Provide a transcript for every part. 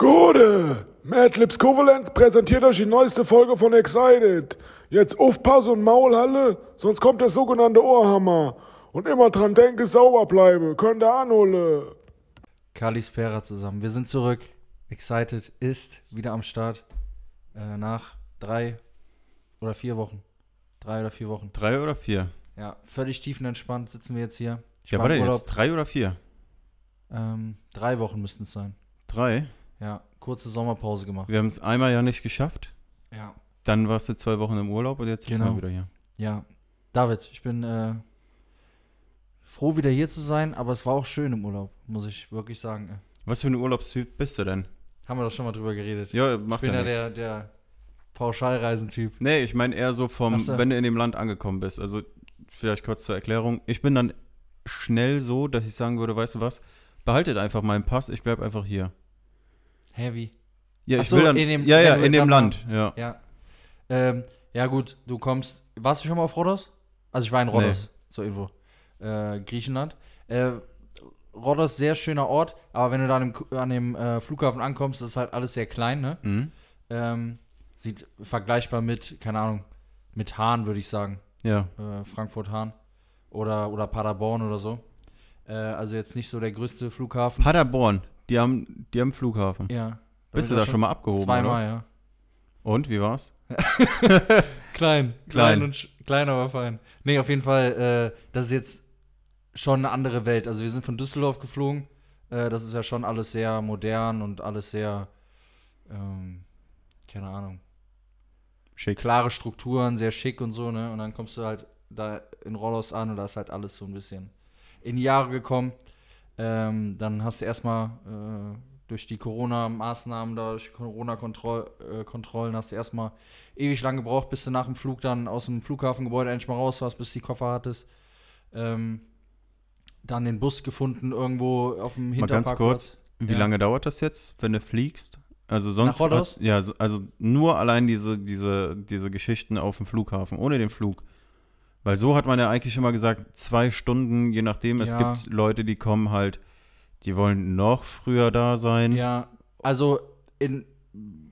Gute! Madlips Kovalenz präsentiert euch die neueste Folge von Excited. Jetzt Aufpass und Maulhalle, sonst kommt der sogenannte Ohrhammer. Und immer dran denke, sauber bleibe, könnt ihr anholen. Kalispera zusammen. Wir sind zurück. Excited ist wieder am Start. Äh, nach drei oder vier Wochen. Drei oder vier Wochen. Drei oder vier? Ja, völlig tiefenentspannt sitzen wir jetzt hier. Ich Ja, warte Urlaub. jetzt. Drei oder vier? Ähm, drei Wochen müssten es sein. Drei? Ja, kurze Sommerpause gemacht. Wir haben es einmal ja nicht geschafft. Ja. Dann warst du zwei Wochen im Urlaub und jetzt Genau. wir wieder hier. Ja. David, ich bin äh, froh, wieder hier zu sein, aber es war auch schön im Urlaub, muss ich wirklich sagen. Äh, Was für ein Urlaubstyp bist du denn? Haben wir doch schon mal drüber geredet. Ja, ich macht bin ja ja nichts. der, der Pauschalreisentyp. Nee, ich meine eher so vom, so. wenn du in dem Land angekommen bist. Also vielleicht kurz zur Erklärung. Ich bin dann schnell so, dass ich sagen würde, weißt du was, behaltet einfach meinen Pass, ich bleib einfach hier. Heavy. Ja, ich so, will dann, in dem- ja, ja, in dem Land, ja. Ja. Ähm, ja, gut, du kommst. Warst du schon mal auf Rhodos? Also, ich war in Rhodos, zur Info. Äh, Griechenland. Äh, Rhodos, sehr schöner Ort, aber wenn du da an dem, an dem äh, Flughafen ankommst, ist halt alles sehr klein, ne? Mhm. Ähm, sieht vergleichbar mit, keine Ahnung, mit Hahn, würde ich sagen. Ja. Äh, Frankfurt-Hahn. Oder, oder Paderborn oder so. Äh, also, jetzt nicht so der größte Flughafen. Paderborn, die haben, die haben Flughafen. ja. Bist du da schon mal abgehoben? Zweimal, ja. Und, wie war's? Klein. Klein. Und klein, aber fein. Nee, auf jeden Fall, äh, das ist jetzt schon eine andere Welt. Also wir sind von Düsseldorf geflogen. Äh, das ist ja schon alles sehr modern und alles sehr, ähm, keine Ahnung, Schick. klare Strukturen, sehr schick und so, ne? Und dann kommst du halt da in Rollos an und da ist halt alles so ein bisschen in die Jahre gekommen. Ähm, dann hast du erstmal äh, durch die Corona-Maßnahmen, durch Corona-Kontrollen, äh, hast du erstmal ewig lang gebraucht, bis du nach dem Flug dann aus dem Flughafengebäude endlich mal raus warst, bis du die Koffer hattest. Ähm, dann den Bus gefunden irgendwo auf dem Mal ganz Hinterparkplatz. Wie Ja. lange dauert das jetzt, wenn du fliegst? Also sonst. Nach Rhodos? hat- Ja, so- also nur allein diese, diese, diese Geschichten auf dem Flughafen, ohne den Flug. Weil so hat man ja eigentlich immer gesagt, zwei Stunden, je nachdem. Es Ja. gibt Leute, die kommen halt, die wollen noch früher da sein. Ja, also in,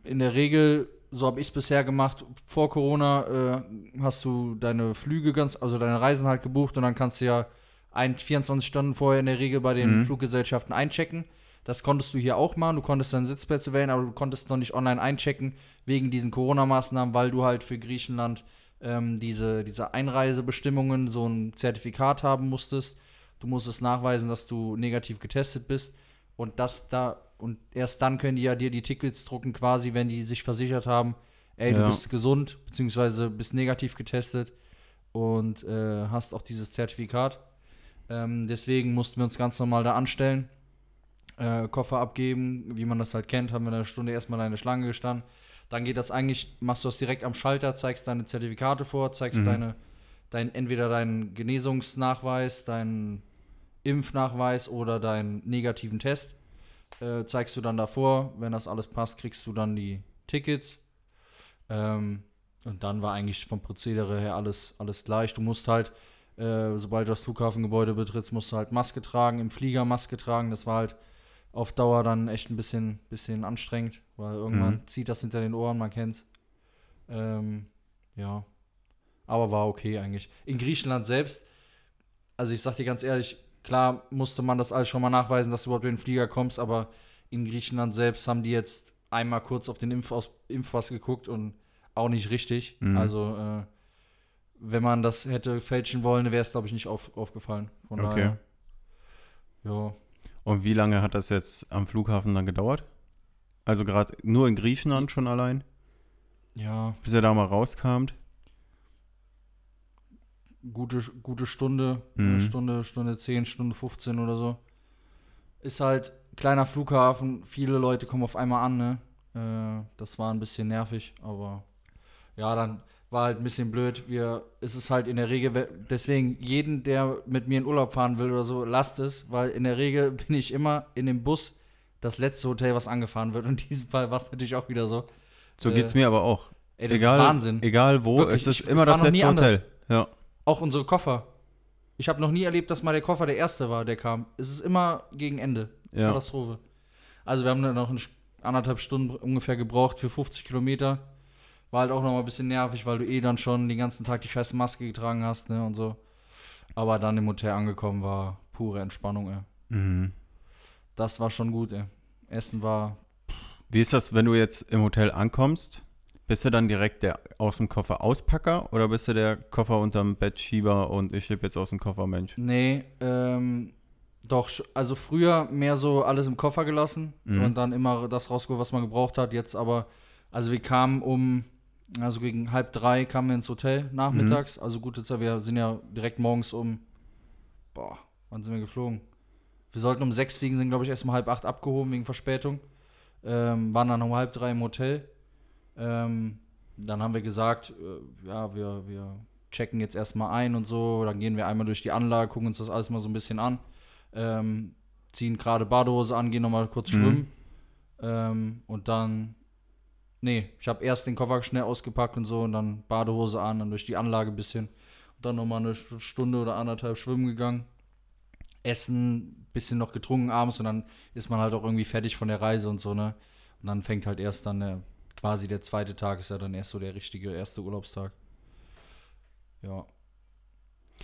in der Regel, so habe ich es bisher gemacht, vor Corona äh, hast du deine Flüge ganz, also deine Reisen halt gebucht und dann kannst du ja ein, 24 Stunden vorher in der Regel bei den Mhm. Fluggesellschaften einchecken. Das konntest du hier auch machen, du konntest dann Sitzplätze wählen, aber du konntest noch nicht online einchecken wegen diesen Corona-Maßnahmen, weil du halt für Griechenland ähm, diese, diese Einreisebestimmungen, so ein Zertifikat haben musstest. Du musstest nachweisen, dass du negativ getestet bist. Und das da, und erst dann können die ja dir die Tickets drucken, quasi, wenn die sich versichert haben, ey, du Ja. bist gesund, beziehungsweise bist negativ getestet und äh, hast auch dieses Zertifikat. Ähm, deswegen mussten wir uns ganz normal da anstellen, äh, Koffer abgeben, wie man das halt kennt, haben wir eine Stunde erstmal in eine Schlange gestanden. Dann geht das eigentlich, machst du das direkt am Schalter, zeigst deine Zertifikate vor, zeigst Mhm. deine, dein, entweder deinen Genesungsnachweis, deinen Impfnachweis oder deinen negativen Test. Äh, zeigst du dann davor. Wenn das alles passt, kriegst du dann die Tickets. Ähm, und dann war eigentlich vom Prozedere her alles, alles gleich. Du musst halt, äh, sobald du das Flughafengebäude betrittst, musst du halt Maske tragen, im Flieger Maske tragen. Das war halt auf Dauer dann echt ein bisschen, bisschen anstrengend, weil irgendwann Mhm. zieht das hinter den Ohren, man kennt's. Ähm, ja. Aber war okay eigentlich. In Griechenland selbst, also ich sag dir ganz ehrlich, klar musste man das alles schon mal nachweisen, dass du überhaupt in den Flieger kommst, aber in Griechenland selbst haben die jetzt einmal kurz auf den Impfaus Impfpass geguckt und auch nicht richtig. Mhm. Also, äh, wenn man das hätte fälschen wollen, wäre es, glaube ich, nicht auf, aufgefallen. Von Okay. daher. Ja. Und wie lange hat das jetzt am Flughafen dann gedauert? Also gerade nur in Griechenland schon allein, Ja, bis er da mal rauskamt. gute, gute Stunde, Mhm. Stunde, Stunde 10, Stunde 15 oder so. Ist halt kleiner Flughafen, viele Leute kommen auf einmal an, ne? Äh, das war ein bisschen nervig, aber ja, dann war halt ein bisschen blöd. Wir, es ist halt in der Regel, we- deswegen jeden, der mit mir in Urlaub fahren will oder so, lasst es, weil in der Regel bin ich immer in dem Bus das letzte Hotel, was angefahren wird. Und in diesem Fall war es natürlich auch wieder so. So Äh, geht's mir aber auch. Ey, das egal, ist Wahnsinn. Egal wo, Wirklich, es ist ich- immer es das letzte Hotel. Ja. Auch unsere Koffer. Ich habe noch nie erlebt, dass mal der Koffer der erste war, der kam. Es ist immer gegen Ende. Ja. Katastrophe. Also wir haben dann noch einen, anderthalb Stunden ungefähr gebraucht für 50 Kilometer. War halt auch noch mal ein bisschen nervig, weil du eh dann schon den ganzen Tag die scheiß Maske getragen hast, ne, und so. Aber dann im Hotel angekommen war pure Entspannung, ey. Mhm. Das war schon gut, ey. Essen war, Wie ist das, wenn du jetzt im Hotel ankommst? Bist du dann direkt der aus dem Koffer Auspacker oder bist du der Koffer unterm Bett Schieber und ich heb jetzt aus dem Koffer Mensch? nee, ähm, doch, also früher mehr so alles im Koffer gelassen Mhm. und dann immer das rausgeholt, was man gebraucht hat. Jetzt aber, also wir kamen um, also gegen halb drei kamen wir ins Hotel nachmittags. Also gute Zeit, wir sind ja direkt morgens um, boah, wann sind wir geflogen? Wir sollten um sechs fliegen, sind glaube ich erst um halb acht abgehoben wegen Verspätung. Ähm, waren dann um halb drei im Hotel. Ähm, dann haben wir gesagt, äh, ja, wir, wir checken jetzt erstmal ein und so. Dann gehen wir einmal durch die Anlage, gucken uns das alles mal so ein bisschen an. Ähm, ziehen gerade Badehose an, gehen nochmal kurz Mhm. schwimmen. Ähm, und dann, nee, ich habe erst den Koffer schnell ausgepackt und so und dann Badehose an, dann durch die Anlage ein bisschen. Und dann nochmal eine Stunde oder anderthalb schwimmen gegangen. Essen, bisschen noch getrunken abends und dann ist man halt auch irgendwie fertig von der Reise und so, ne? Und dann fängt halt erst dann der, quasi der zweite Tag, ist ja dann erst so der richtige erste Urlaubstag. Ja.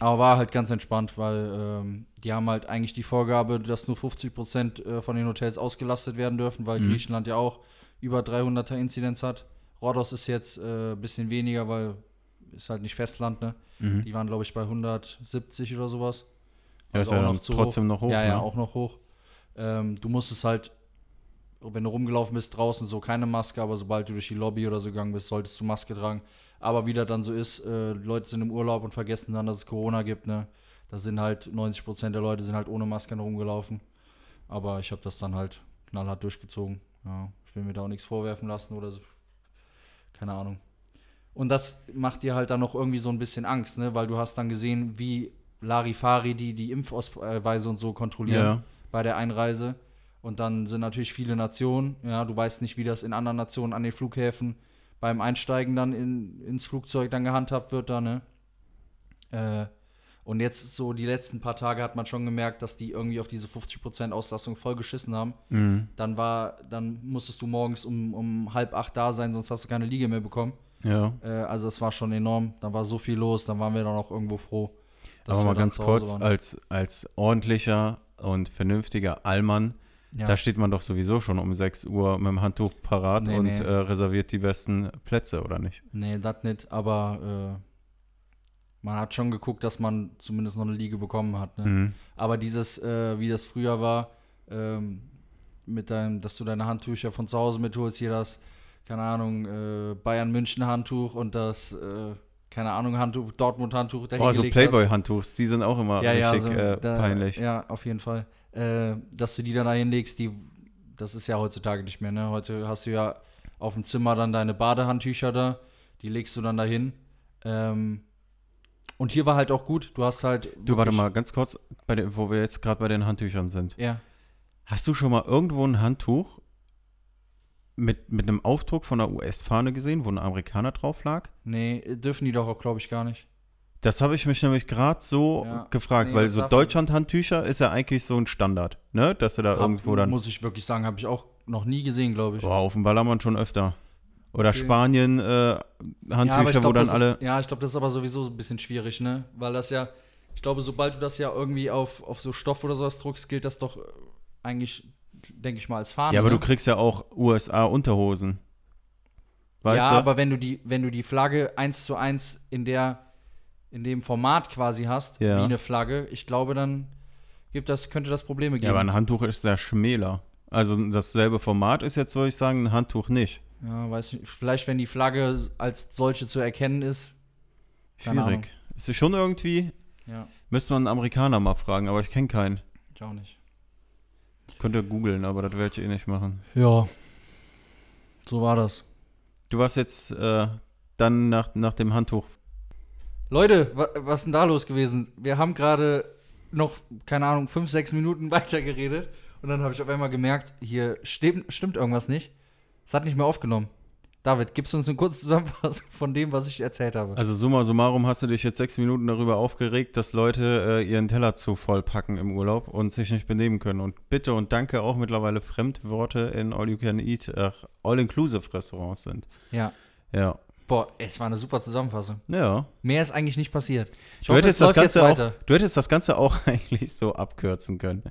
Aber war halt ganz entspannt, weil ähm, die haben halt eigentlich die Vorgabe, dass nur 50% äh, von den Hotels ausgelastet werden dürfen, weil Mhm. Griechenland ja auch über 300er Inzidenz hat. Rhodos ist jetzt ein äh, bisschen weniger, weil ist halt nicht Festland, ne? Mhm. Die waren, glaube ich, bei 170 oder sowas. Ja, ist Also ja auch dann noch zu trotzdem noch hoch. ja, ja, ne? auch noch hoch. Ähm, du musstest halt, wenn du rumgelaufen bist draußen, so keine Maske, aber sobald du durch die Lobby oder so gegangen bist, solltest du Maske tragen. Aber wie das dann so ist, äh, Leute sind im Urlaub und vergessen dann, dass es Corona gibt, ne? Da sind halt 90% der Leute sind halt ohne Maske rumgelaufen. Aber ich habe das dann halt knallhart durchgezogen. Ja, ich will mir da auch nichts vorwerfen lassen oder so. Keine Ahnung. Und das macht dir halt dann noch irgendwie so ein bisschen Angst, ne? Weil du hast dann gesehen, wie Larifari die die Impfausweise und so kontrollieren Ja. bei der Einreise. Und dann sind natürlich viele Nationen. Ja, du weißt nicht, wie das in anderen Nationen an den Flughäfen beim Einsteigen dann in, ins Flugzeug dann gehandhabt wird da, ne? Äh, und jetzt so die letzten paar Tage hat man schon gemerkt, dass die irgendwie auf diese 50% Auslastung voll geschissen haben. Mhm. Dann war, dann musstest du morgens um, um halb acht da sein, sonst hast du keine Liege mehr bekommen. Ja. Äh, also es war schon enorm. Da war so viel los, dann waren wir dann auch irgendwo froh. Aber wir mal ganz kurz, waren. als, als ordentlicher und vernünftiger Allmann, ja. da steht man doch sowieso schon um 6 Uhr mit dem Handtuch parat Nee, und nee. Äh, reserviert die besten Plätze, oder nicht? Nee, das nicht, aber äh, man hat schon geguckt, dass man zumindest noch eine Liege bekommen hat. Ne? Mhm. Aber dieses, äh, wie das früher war, ähm, mit deinem, dass du deine Handtücher von zu Hause mitholst, hier das, keine Ahnung, äh, Bayern-München-Handtuch und das, äh, keine Ahnung, Handtuch, Dortmund-Handtuch. dahin Oh, so. Playboy-Handtuchs, die sind auch immer ja, ja, richtig so, äh, da, peinlich. Ja, auf jeden Fall. Äh, dass du die dann da hinlegst, die, das ist ja heutzutage nicht mehr, ne? Heute hast du ja auf dem Zimmer dann deine Badehandtücher da, die legst du dann dahin. Ähm, und hier war halt auch gut, du hast halt. Du, warte mal, ganz kurz, den, wo wir jetzt gerade bei den Handtüchern sind. Ja. Hast du schon mal irgendwo ein Handtuch mit, mit einem Aufdruck von der US-Fahne gesehen, wo ein Amerikaner drauf lag? Nee, dürfen die doch auch, glaube ich, gar nicht. Das habe ich mich nämlich gerade so Ja. gefragt, Nee, weil so Deutschland-Handtücher ist ja eigentlich so ein Standard, ne? Dass du da Hab- irgendwo dann. Muss ich wirklich sagen, habe ich auch noch nie gesehen, glaube ich. Boah, auf dem Ballermann schon öfter. Oder Okay. Spanien äh, Handtücher, ich wo dann alle. Ist, ja, ich glaube, das ist aber sowieso ein bisschen schwierig, ne? Weil das ja, ich glaube, sobald du das ja irgendwie auf, auf so Stoff oder sowas druckst, gilt das doch eigentlich, denke ich mal, als Fahne. Ja, aber ne? du kriegst ja auch USA-Unterhosen. Weißt ja, du? aber wenn du die, wenn du die Flagge eins zu eins in der, in dem Format quasi hast, Ja. wie eine Flagge, ich glaube, dann gibt das, könnte das Probleme ja, geben. aber ein Handtuch ist ja schmäler. Also dasselbe Format ist jetzt, würde ich sagen, ein Handtuch nicht. Ja, weiß nicht, vielleicht, wenn die Flagge als solche zu erkennen ist. Keine Ahnung. Schwierig. Ist es schon irgendwie, Ja, müsste man einen Amerikaner mal fragen, aber ich kenne keinen. ich auch nicht. Könnte googeln, aber das werde ich eh nicht machen. Ja. So war das. Du warst jetzt äh, dann nach, nach dem Handtuch. Leute, wa was ist denn da los gewesen? Wir haben gerade noch, keine Ahnung, fünf, sechs Minuten weitergeredet und dann habe ich auf einmal gemerkt, hier stimmt, stimmt irgendwas nicht. Es hat nicht mehr aufgenommen. David, gibst du uns eine kurze Zusammenfassung von dem, was ich erzählt habe? Also summa summarum hast du dich jetzt sechs Minuten darüber aufgeregt, dass Leute äh, ihren Teller zu voll packen im Urlaub und sich nicht benehmen können. Und bitte und danke auch mittlerweile Fremdworte in All-You-Can-Eat, äh, All-Inclusive-Restaurants sind. ja. Ja. Boah, es war eine super Zusammenfassung. Ja. Mehr ist eigentlich nicht passiert. Ich Du hoffe, hättest, es das Ganze auch, du hättest das Ganze auch eigentlich so abkürzen können.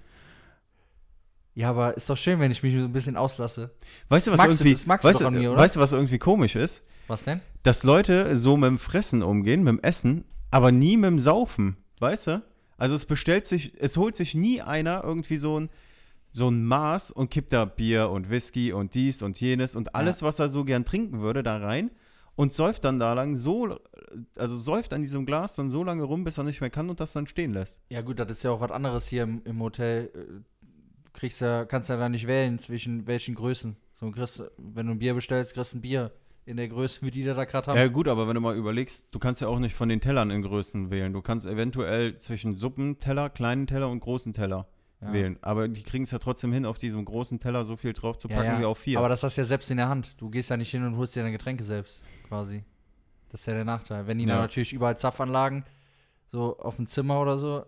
Ja, aber ist doch schön, wenn ich mich so ein bisschen auslasse. Weißt du, was magst du- irgendwie, magst du weißt, an mir, oder? weißt du, was irgendwie komisch ist? Was denn? Dass Leute so mit dem Fressen umgehen, mit dem Essen, aber nie mit dem Saufen. Weißt du? Also es bestellt sich, es holt sich nie einer irgendwie so ein, so ein Maß und kippt da Bier und Whisky und dies und jenes und alles, was er so gern trinken würde, da rein und säuft dann da lang so, also säuft an diesem Glas dann so lange rum, bis er nicht mehr kann und das dann stehen lässt. Ja, gut, das ist ja auch was anderes hier im, im Hotel. Kriegst ja, kannst ja da nicht wählen, zwischen welchen Größen. So, kriegst, wenn du ein Bier bestellst, kriegst du ein Bier in der Größe, wie die da gerade haben. Ja gut, aber wenn du mal überlegst, du kannst ja auch nicht von den Tellern in Größen wählen. Du kannst eventuell zwischen Suppenteller, kleinen Teller und großen Teller Ja. wählen. Aber die kriegen es ja trotzdem hin, auf diesem großen Teller so viel drauf zu Ja, packen ja. wie auf vier. Aber das hast du ja selbst in der Hand. Du gehst ja nicht hin und holst dir deine Getränke selbst, quasi. Das ist ja der Nachteil. Wenn die Ja. dann natürlich überall Zapfanlagen, so auf dem Zimmer oder so,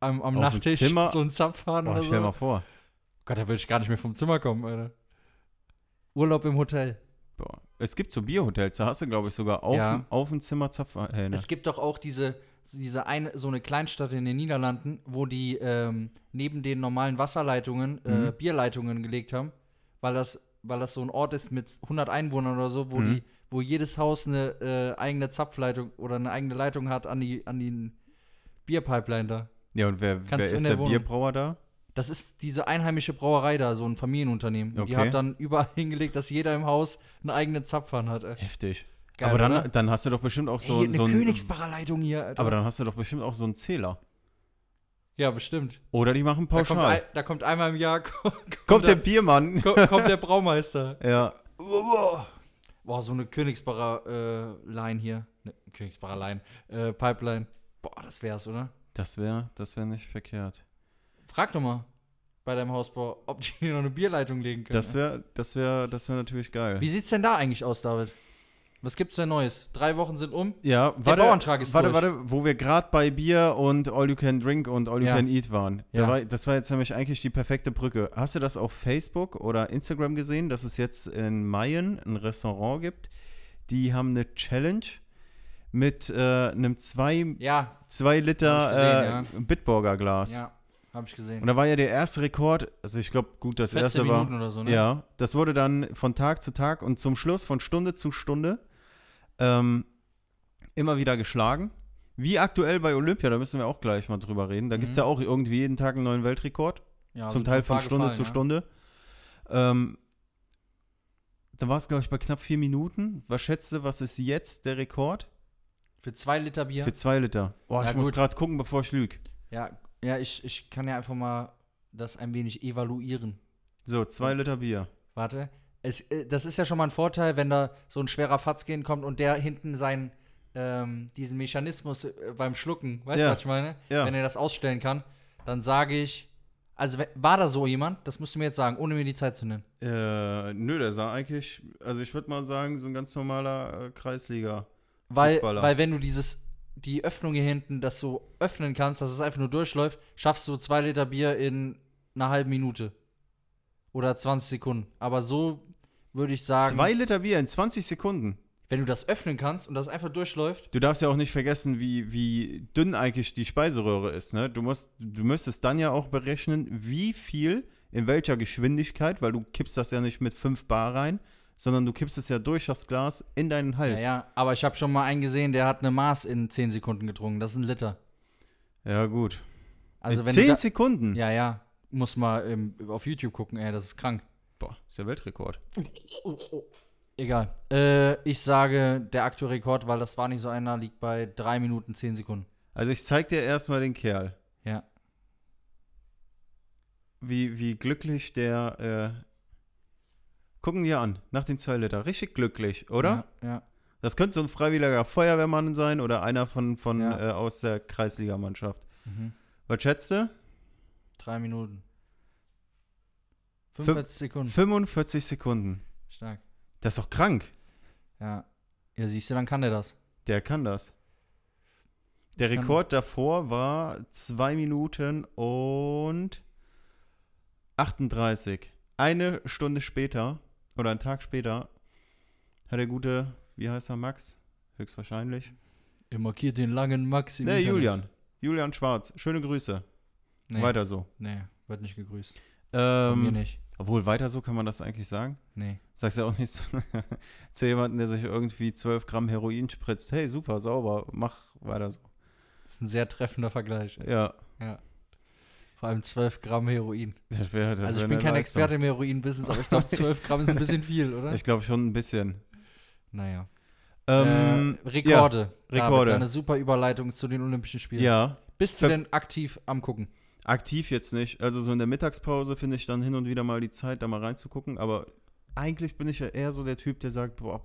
am, am Nachttisch so einen Zapf haben Boah, oder stell so. mal vor. Gott, da würde ich gar nicht mehr vom Zimmer kommen, Alter. Urlaub im Hotel. Boah. Es gibt so Bierhotels, da hast du, glaube ich, sogar auf, Ja. dem- auf dem Zimmer Zapfhähne. Es gibt doch auch diese, diese eine, so eine Kleinstadt in den Niederlanden, wo die ähm, neben den normalen Wasserleitungen äh, Mhm. Bierleitungen gelegt haben, weil das, weil das so ein Ort ist mit 100 Einwohnern oder so, wo Mhm. die, wo jedes Haus eine äh, eigene Zapfleitung oder eine eigene Leitung hat an die, an den Bierpipeline da. ja, und wer, wer ist der, der Wohnung- Bierbrauer da? Das ist diese einheimische Brauerei da, so ein Familienunternehmen. Und Die Okay. hat dann überall hingelegt, dass jeder im Haus einen eigenen Zapfhahn hat. Ey. Heftig. Geil, aber dann, dann hast du doch bestimmt auch so, Ey, eine so ein. Königsbacher Leitung hier, Alter. Aber dann hast du doch bestimmt auch so einen Zähler. ja, bestimmt. Oder die machen Da kommt, pauschal. ein, da kommt einmal im Jahr kommt, Kommt der der, Biermann. ko- kommt der Braumeister. ja. Boah, so eine Königsbacher äh, Line hier. Ne, Königsbacher Line. Äh, Pipeline. Boah, das wär's, oder? Das wäre das wär nicht verkehrt. Frag doch mal bei deinem Hausbau, ob die noch eine Bierleitung legen können. Das wäre das wär, das wär natürlich geil. Wie sieht's denn da eigentlich aus, David? Was gibt's denn Neues? Drei Wochen sind um. Ja, warte, Bauantrag ist warte, durch. warte, wo wir gerade bei Bier und All You Can Drink und All You Ja. Can Eat waren. Da Ja. war, das war jetzt nämlich eigentlich die perfekte Brücke. Hast du das auf Facebook oder Instagram gesehen, dass es jetzt in Mayen ein Restaurant gibt? Die haben eine Challenge mit äh, einem 2 Ja, zwei Liter ich äh, Bitburger Glas. ja, hab ich gesehen. Und da war ja der erste Rekord, also ich glaube, gut, das 14 erste war. Minuten oder so, ne? Ja, das wurde dann von Tag zu Tag und zum Schluss von Stunde zu Stunde ähm, immer wieder geschlagen. Wie aktuell bei Olympia, da müssen wir auch gleich mal drüber reden. Da Mhm. gibt es ja auch irgendwie jeden Tag einen neuen Weltrekord, Ja, zum sind Teil von Stunde gefallen, zu ja. Stunde. Ähm, da war es, glaube ich, bei knapp vier Minuten. Was schätzt du, was ist jetzt der Rekord? Für zwei Liter Bier. Für zwei Liter. Oh, Ja, ich muss gut. gerade gucken, bevor ich lüge. Ja, ja ich, ich kann ja einfach mal das ein wenig evaluieren. So, zwei Liter Bier. Warte. Es, äh, das ist ja schon mal ein Vorteil, wenn da so ein schwerer Fatzgehen kommt und der hinten seinen, ähm, diesen Mechanismus äh, beim Schlucken, weißt Ja. du, was ich meine? Ja. Wenn er das ausstellen kann, dann sage ich, also war da so jemand? Das musst du mir jetzt sagen, ohne mir die Zeit zu nennen. Äh, nö, der sah eigentlich, also ich würde mal sagen, so ein ganz normaler äh, Kreisliga. Weil, weil wenn du dieses, die Öffnung hier hinten, das so öffnen kannst, dass es einfach nur durchläuft, schaffst du zwei Liter Bier in einer halben Minute. Oder 20 Sekunden. Aber so würde ich sagen, Zwei Liter Bier in 20 Sekunden. wenn du das öffnen kannst und das einfach durchläuft, Du darfst ja auch nicht vergessen, wie, wie dünn eigentlich die Speiseröhre ist. Ne? Du, musst, du müsstest dann ja auch berechnen, wie viel, in welcher Geschwindigkeit, weil du kippst das ja nicht mit 5 Bar rein, sondern du kippst es ja durch das Glas in deinen Hals. ja, ja, aber ich habe schon mal einen gesehen, der hat eine Maß in 10 Sekunden getrunken. Das ist ein Liter. Ja, gut. Also in wenn 10 du da, Sekunden? Ja, ja. Muss mal ähm, auf YouTube gucken, ey, das ist krank. Boah, ist der Weltrekord. Egal. Äh, ich sage, der aktuelle Rekord, weil das war nicht so einer, liegt bei 3 Minuten 10 Sekunden. Also ich zeig dir erstmal den Kerl. Ja. Wie, wie glücklich der. Äh, gucken wir an, nach den 2 Liter. Richtig glücklich, oder? Ja. ja. Das könnte so ein freiwilliger Feuerwehrmann sein oder einer von, von Ja. äh, aus der Kreisligamannschaft. Mhm. Was schätzt du? Drei Minuten. 45 Sekunden. 45 Sekunden. Stark. Das ist doch krank. Ja. Ja, siehst du, dann kann der das. Der kann das. Der Kann- Rekord davor war 2 Minuten und 38. Eine Stunde später oder einen Tag später hat der gute, wie heißt er, Max? Höchstwahrscheinlich. Ihr markiert den langen Max im Nee, Internet. Julian. Julian Schwarz. Schöne Grüße. Nee, Weiter so. Nee, wird nicht gegrüßt. Von mir Ähm, nicht. obwohl, weiter so kann man das eigentlich sagen. Nee. Sagst ja auch nicht zu, zu jemandem, der sich irgendwie 12 Gramm Heroin spritzt. Hey, super, sauber, mach weiter so. Das ist ein sehr treffender Vergleich. Ja. Vor allem 12 Gramm Heroin. Das wär, das Also ich bin kein Leistung. Experte im Heroin-Business, aber ich glaube 12 Gramm ist ein bisschen viel, oder? Ich glaube schon ein bisschen. naja. Ähm, äh, Rekorde. David, Rekorde. eine super Überleitung zu den Olympischen Spielen. ja, Bist du Ver- denn aktiv am gucken? aktiv jetzt nicht. Also so in der Mittagspause finde ich dann hin und wieder mal die Zeit, da mal reinzugucken. Aber eigentlich bin ich ja eher so der Typ, der sagt, boah,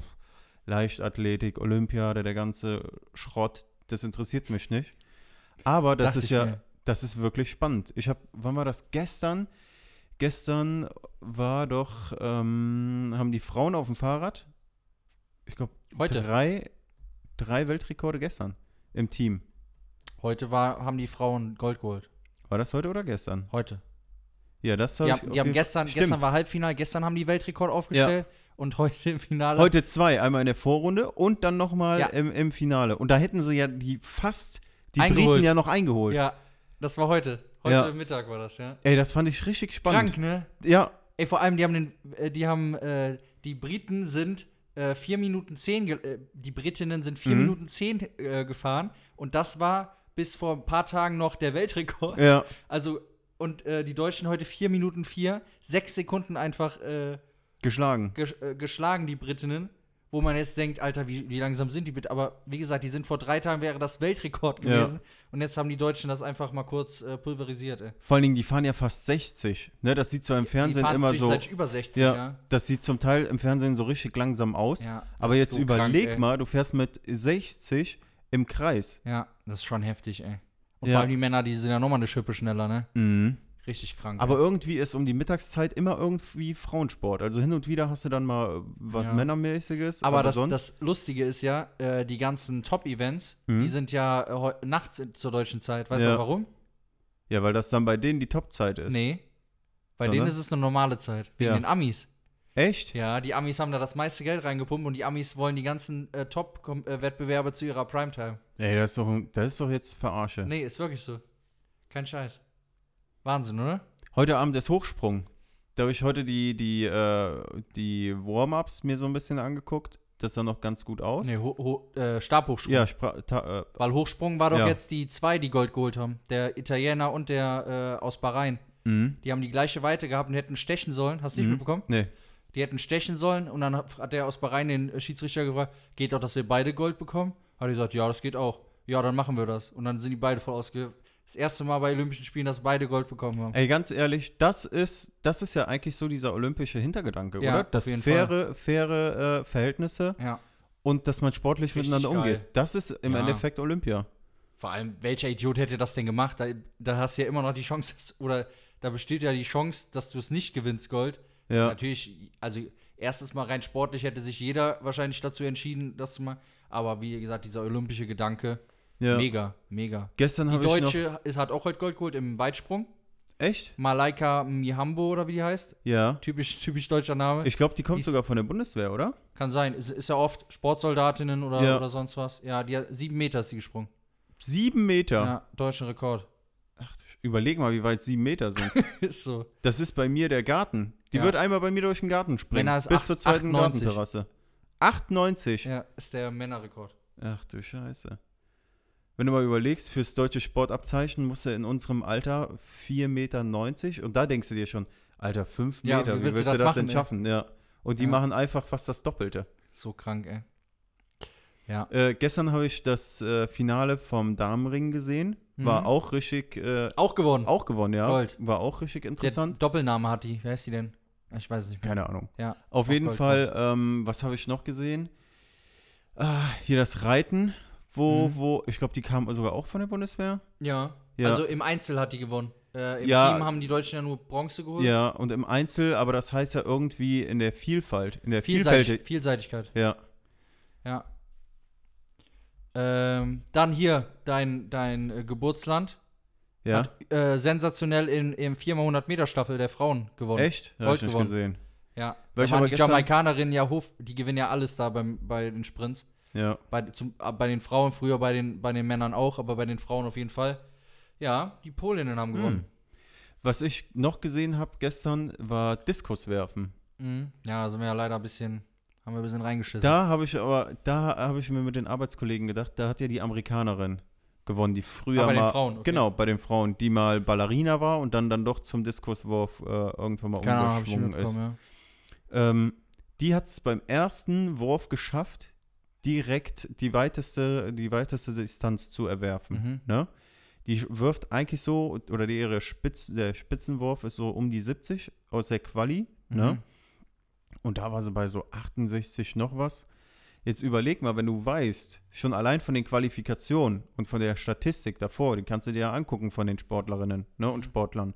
Leichtathletik, Olympiade, der ganze Schrott, das interessiert mich nicht. Aber das Dachte ist ja, mir. Das ist wirklich spannend. Ich habe, wann war das? Gestern. Gestern war doch, ähm, haben die Frauen auf dem Fahrrad, ich glaube, drei, drei Weltrekorde gestern im Team. Heute war, haben die Frauen Gold geholt. War das heute oder gestern? Heute. Ja, das Die, habe ich. haben, die haben gestern, Stimmt. gestern war Halbfinale, gestern haben die Weltrekord aufgestellt und heute im Finale. Heute zwei, einmal in der Vorrunde und dann nochmal Ja. im, im Finale. Und da hätten sie ja die fast, die Eingeholt. Briten ja noch eingeholt. Ja, das war heute. Heute Ja. Mittag war das, ja. Ey, das fand ich richtig spannend. Krank, ne? Ja, Ey, vor allem, die haben den, äh, die haben, äh, die Briten sind äh, 4 Minuten 10, ge- äh, die Britinnen sind 4 Mhm. Minuten 10 äh, gefahren und das war bis vor ein paar Tagen noch der Weltrekord. ja. Also, und äh, die Deutschen heute 4 Minuten 4, 6 Sekunden einfach äh, Geschlagen. ges äh, geschlagen, die Britinnen. Wo man jetzt denkt, Alter, wie, wie langsam sind die bitte? Aber wie gesagt, die sind vor drei Tagen wäre das Weltrekord Ja. gewesen. Und jetzt haben die Deutschen das einfach mal kurz äh, pulverisiert, ey. Vor allen Dingen, die fahren ja fast 60. Ne, das sieht zwar im Fernsehen die immer so. über 60, Ja, ja. das sieht zum Teil im Fernsehen so richtig langsam aus. Ja, aber jetzt so überleg krank, mal, du fährst mit 60 im Kreis. Ja, das ist schon heftig, ey. Und Ja. vor allem die Männer, die sind ja nochmal eine Schippe schneller, ne? Mhm. Richtig krank. Aber ey. irgendwie ist um die Mittagszeit immer irgendwie Frauensport. Also hin und wieder hast du dann mal äh, was Ja. Männermäßiges. aber, das, sonst. das Lustige ist ja, äh, die ganzen Top-Events, Mhm. die sind ja äh, nachts zur deutschen Zeit. Weißt Ja. du warum? ja, weil das dann bei denen die Topzeit ist. Nee. Bei Sondern? denen ist es eine normale Zeit. Wegen Ja. den Amis. Echt? Ja, die Amis haben da das meiste Geld reingepumpt und die Amis wollen die ganzen äh, Top-Wettbewerbe zu ihrer Primetime. Ey, das ist doch, das ist doch jetzt Verarsche. Nee, ist wirklich so. Kein Scheiß. Wahnsinn, oder? Heute Abend ist Hochsprung. Da habe ich heute die, die, äh, die Warm-Ups mir so ein bisschen angeguckt. Das sah noch ganz gut aus. Nee, ho ho äh, Stabhochsprung. Ja, Spra ta, äh, Weil Hochsprung war doch Ja. jetzt die zwei, die Gold geholt haben. Der Italiener und der äh, aus Bahrain. mhm. Die haben die gleiche Weite gehabt und hätten stechen sollen. Hast du nicht Mhm. mitbekommen? Nee. Die hätten stechen sollen und dann hat der aus Bahrain den Schiedsrichter gefragt, geht doch, dass wir beide Gold bekommen? Hat er gesagt, ja, das geht auch. Ja, dann machen wir das. Und dann sind die beide voll ausge... Das erste Mal bei Olympischen Spielen, dass beide Gold bekommen haben. Ey, ganz ehrlich, das ist, das ist ja eigentlich so dieser olympische Hintergedanke, Ja, oder? auf Das jeden faire, faire äh, Verhältnisse Ja. und dass man sportlich Richtig miteinander geil. umgeht. Das ist im Ja. Endeffekt Olympia. Vor allem, welcher Idiot hätte das denn gemacht? Da, da hast du ja immer noch die Chance, dass, oder da besteht ja die Chance, dass du es nicht gewinnst, Gold. Ja. Natürlich, also erstes Mal rein sportlich hätte sich jeder wahrscheinlich dazu entschieden, das zu machen. Aber wie gesagt, dieser olympische Gedanke, ja. mega, mega. Gestern Die habe ich noch. Deutsche ist, hat auch heute Gold geholt im Weitsprung. Echt? Malaika Mihambo oder wie die heißt. Ja. Typisch, typisch deutscher Name. Ich glaube, die kommt Die sogar von der Bundeswehr, oder? Kann sein. Ist, ist ja oft Sportsoldatinnen oder, Ja. oder sonst was. Ja, die hat, sieben Meter ist die gesprungen. Sieben Meter. Ja, deutschen Rekord. Ach, überleg mal, wie weit sieben Meter sind. ist so. Das ist bei mir der Garten. Die Ja. wird einmal bei mir durch den Garten springen. Männer ist bis acht- zur zweiten 98. Gartenterrasse. 98. Ja, ist der Männerrekord. Ach du Scheiße. Wenn du mal überlegst, fürs deutsche Sportabzeichen musst du in unserem Alter 4,90 Meter und da denkst du dir schon, Alter, 5 Ja, Meter, wie wie willst willst du das denn machen, ey? schaffen? Ja. Und die Ja. machen einfach fast das Doppelte. So krank, ey. Ja. Äh, gestern habe ich das äh, Finale vom Damenring gesehen. War Mhm. auch richtig, äh, Auch gewonnen. auch gewonnen, ja. Gold. War auch richtig Der interessant. Doppelname hat die. Wer ist die denn? Ich weiß es nicht mehr. Keine Ahnung. Ja. Auf jeden Gold, Fall, ähm, was habe ich noch gesehen? Ah, hier das Reiten, wo, Mhm. wo, ich glaube, die kamen sogar auch von der Bundeswehr. Ja. Ja. Also im Einzel hat die gewonnen. Äh, Im Ja. Team haben die Deutschen ja nur Bronze geholt. Ja, und im Einzel, aber das heißt ja irgendwie in der Vielfalt, in der Vielseitig. Vielseitigkeit. Ja. Ja. Ähm, dann hier dein, dein äh, Geburtsland. Ja. Hat äh, sensationell in, im 4x100 Meter Staffel der Frauen gewonnen. Echt? Ja, Gold ich nicht gewonnen. gesehen. Ja. Weil ich da waren die gestern- Jamaikanerinnen ja hoch, die gewinnen ja alles da beim, bei den Sprints. Ja. Bei, zum, äh, bei den Frauen, früher bei den, bei den Männern auch, aber bei den Frauen auf jeden Fall. Ja, die Polinnen haben gewonnen. Was ich noch gesehen habe gestern, war Diskuswerfen. Mhm. Ja, sind wir ja leider ein bisschen, haben wir ein bisschen reingeschissen. Da habe ich aber, da habe ich mir mit den Arbeitskollegen gedacht, da hat ja die Amerikanerin gewonnen, die früher Ah, bei den mal, Frauen, okay. genau, bei den Frauen, die mal Ballerina war und dann dann doch zum Diskuswurf äh, irgendwann mal Keine Ahnung, umgeschwungen ist. ja. Ähm, die hat es beim ersten Wurf geschafft, direkt die weiteste, die weiteste Distanz zu erwerfen. Mhm. Ne? Die wirft eigentlich so, oder die, ihre Spitz, der Spitzenwurf ist so um die 70 aus der Quali. Ne? Mhm. Und da war sie bei so 68 noch was. Jetzt überleg mal, wenn du weißt, schon allein von den Qualifikationen und von der Statistik davor, die kannst du dir ja angucken von den Sportlerinnen ne, und Sportlern.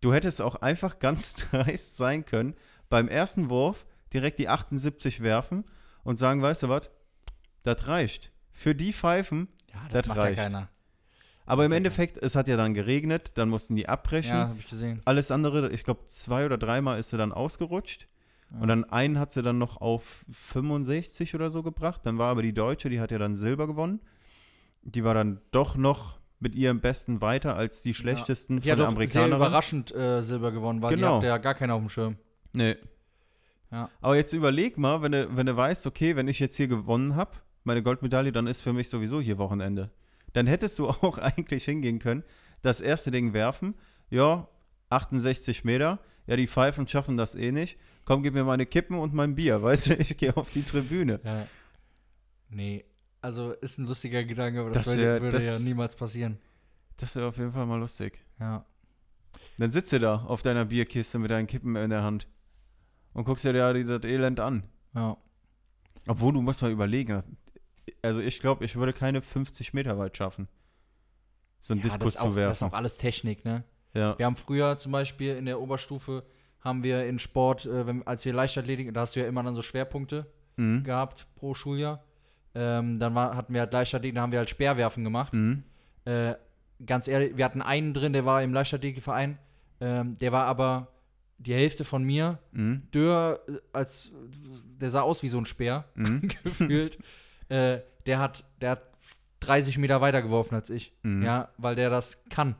Du hättest auch einfach ganz dreist sein können, beim ersten Wurf direkt die 78 werfen und sagen, weißt du was, das reicht. Für die Pfeifen, Ja, das, Das macht reicht. ja keiner. aber im Okay. Endeffekt, es hat ja dann geregnet, dann mussten die abbrechen. Ja, habe ich gesehen. Alles andere, ich glaube, zwei oder dreimal ist sie dann ausgerutscht. Und dann einen hat sie dann noch auf 65 oder so gebracht. Dann war aber die Deutsche, die hat ja dann Silber gewonnen. Die war dann doch noch mit ihrem Besten weiter als die schlechtesten Die von hat der doch sehr Amerikanerin. überraschend äh, Silber gewonnen, weil Genau. die hatte ja gar keiner auf dem Schirm. Nee. Ja. Aber jetzt überleg mal, wenn du, wenn du weißt, okay, wenn ich jetzt hier gewonnen habe, meine Goldmedaille, dann ist für mich sowieso hier Wochenende. Dann hättest du auch eigentlich hingehen können, das erste Ding werfen, ja, 68 Meter, ja, die Pfeifen schaffen das eh nicht. Komm, gib mir meine Kippen und mein Bier, weißt du, ich gehe auf die Tribüne. Ja. Nee, also ist ein lustiger Gedanke, aber das, Das würde, wär- würde das- ja niemals passieren. Das wäre auf jeden Fall mal lustig. Ja. Dann sitzt du da auf deiner Bierkiste mit deinen Kippen in der Hand und guckst dir die- das Elend an. Ja. Obwohl, du musst mal überlegen. Also ich glaube, ich würde keine 50 Meter weit schaffen, so einen ja, Diskus ist auch, zu Das ist werfen. auch alles Technik, ne? Ja. Wir haben früher zum Beispiel in der Oberstufe, haben wir in Sport, äh, wenn, als wir Leichtathletik, da hast du ja immer dann so Schwerpunkte Mhm. gehabt pro Schuljahr. Ähm, dann war, hatten wir halt Leichtathletik, da haben wir halt Speerwerfen gemacht. Mhm. Äh, ganz ehrlich, wir hatten einen drin, der war im Leichtathletikverein. Ähm, der war aber die Hälfte von mir. Mhm. Dürr, äh, als der sah aus wie so ein Speer, Mhm. gefühlt. Äh, der hat, der hat 30 Meter weiter geworfen als ich. Mhm. Ja, weil der das kann.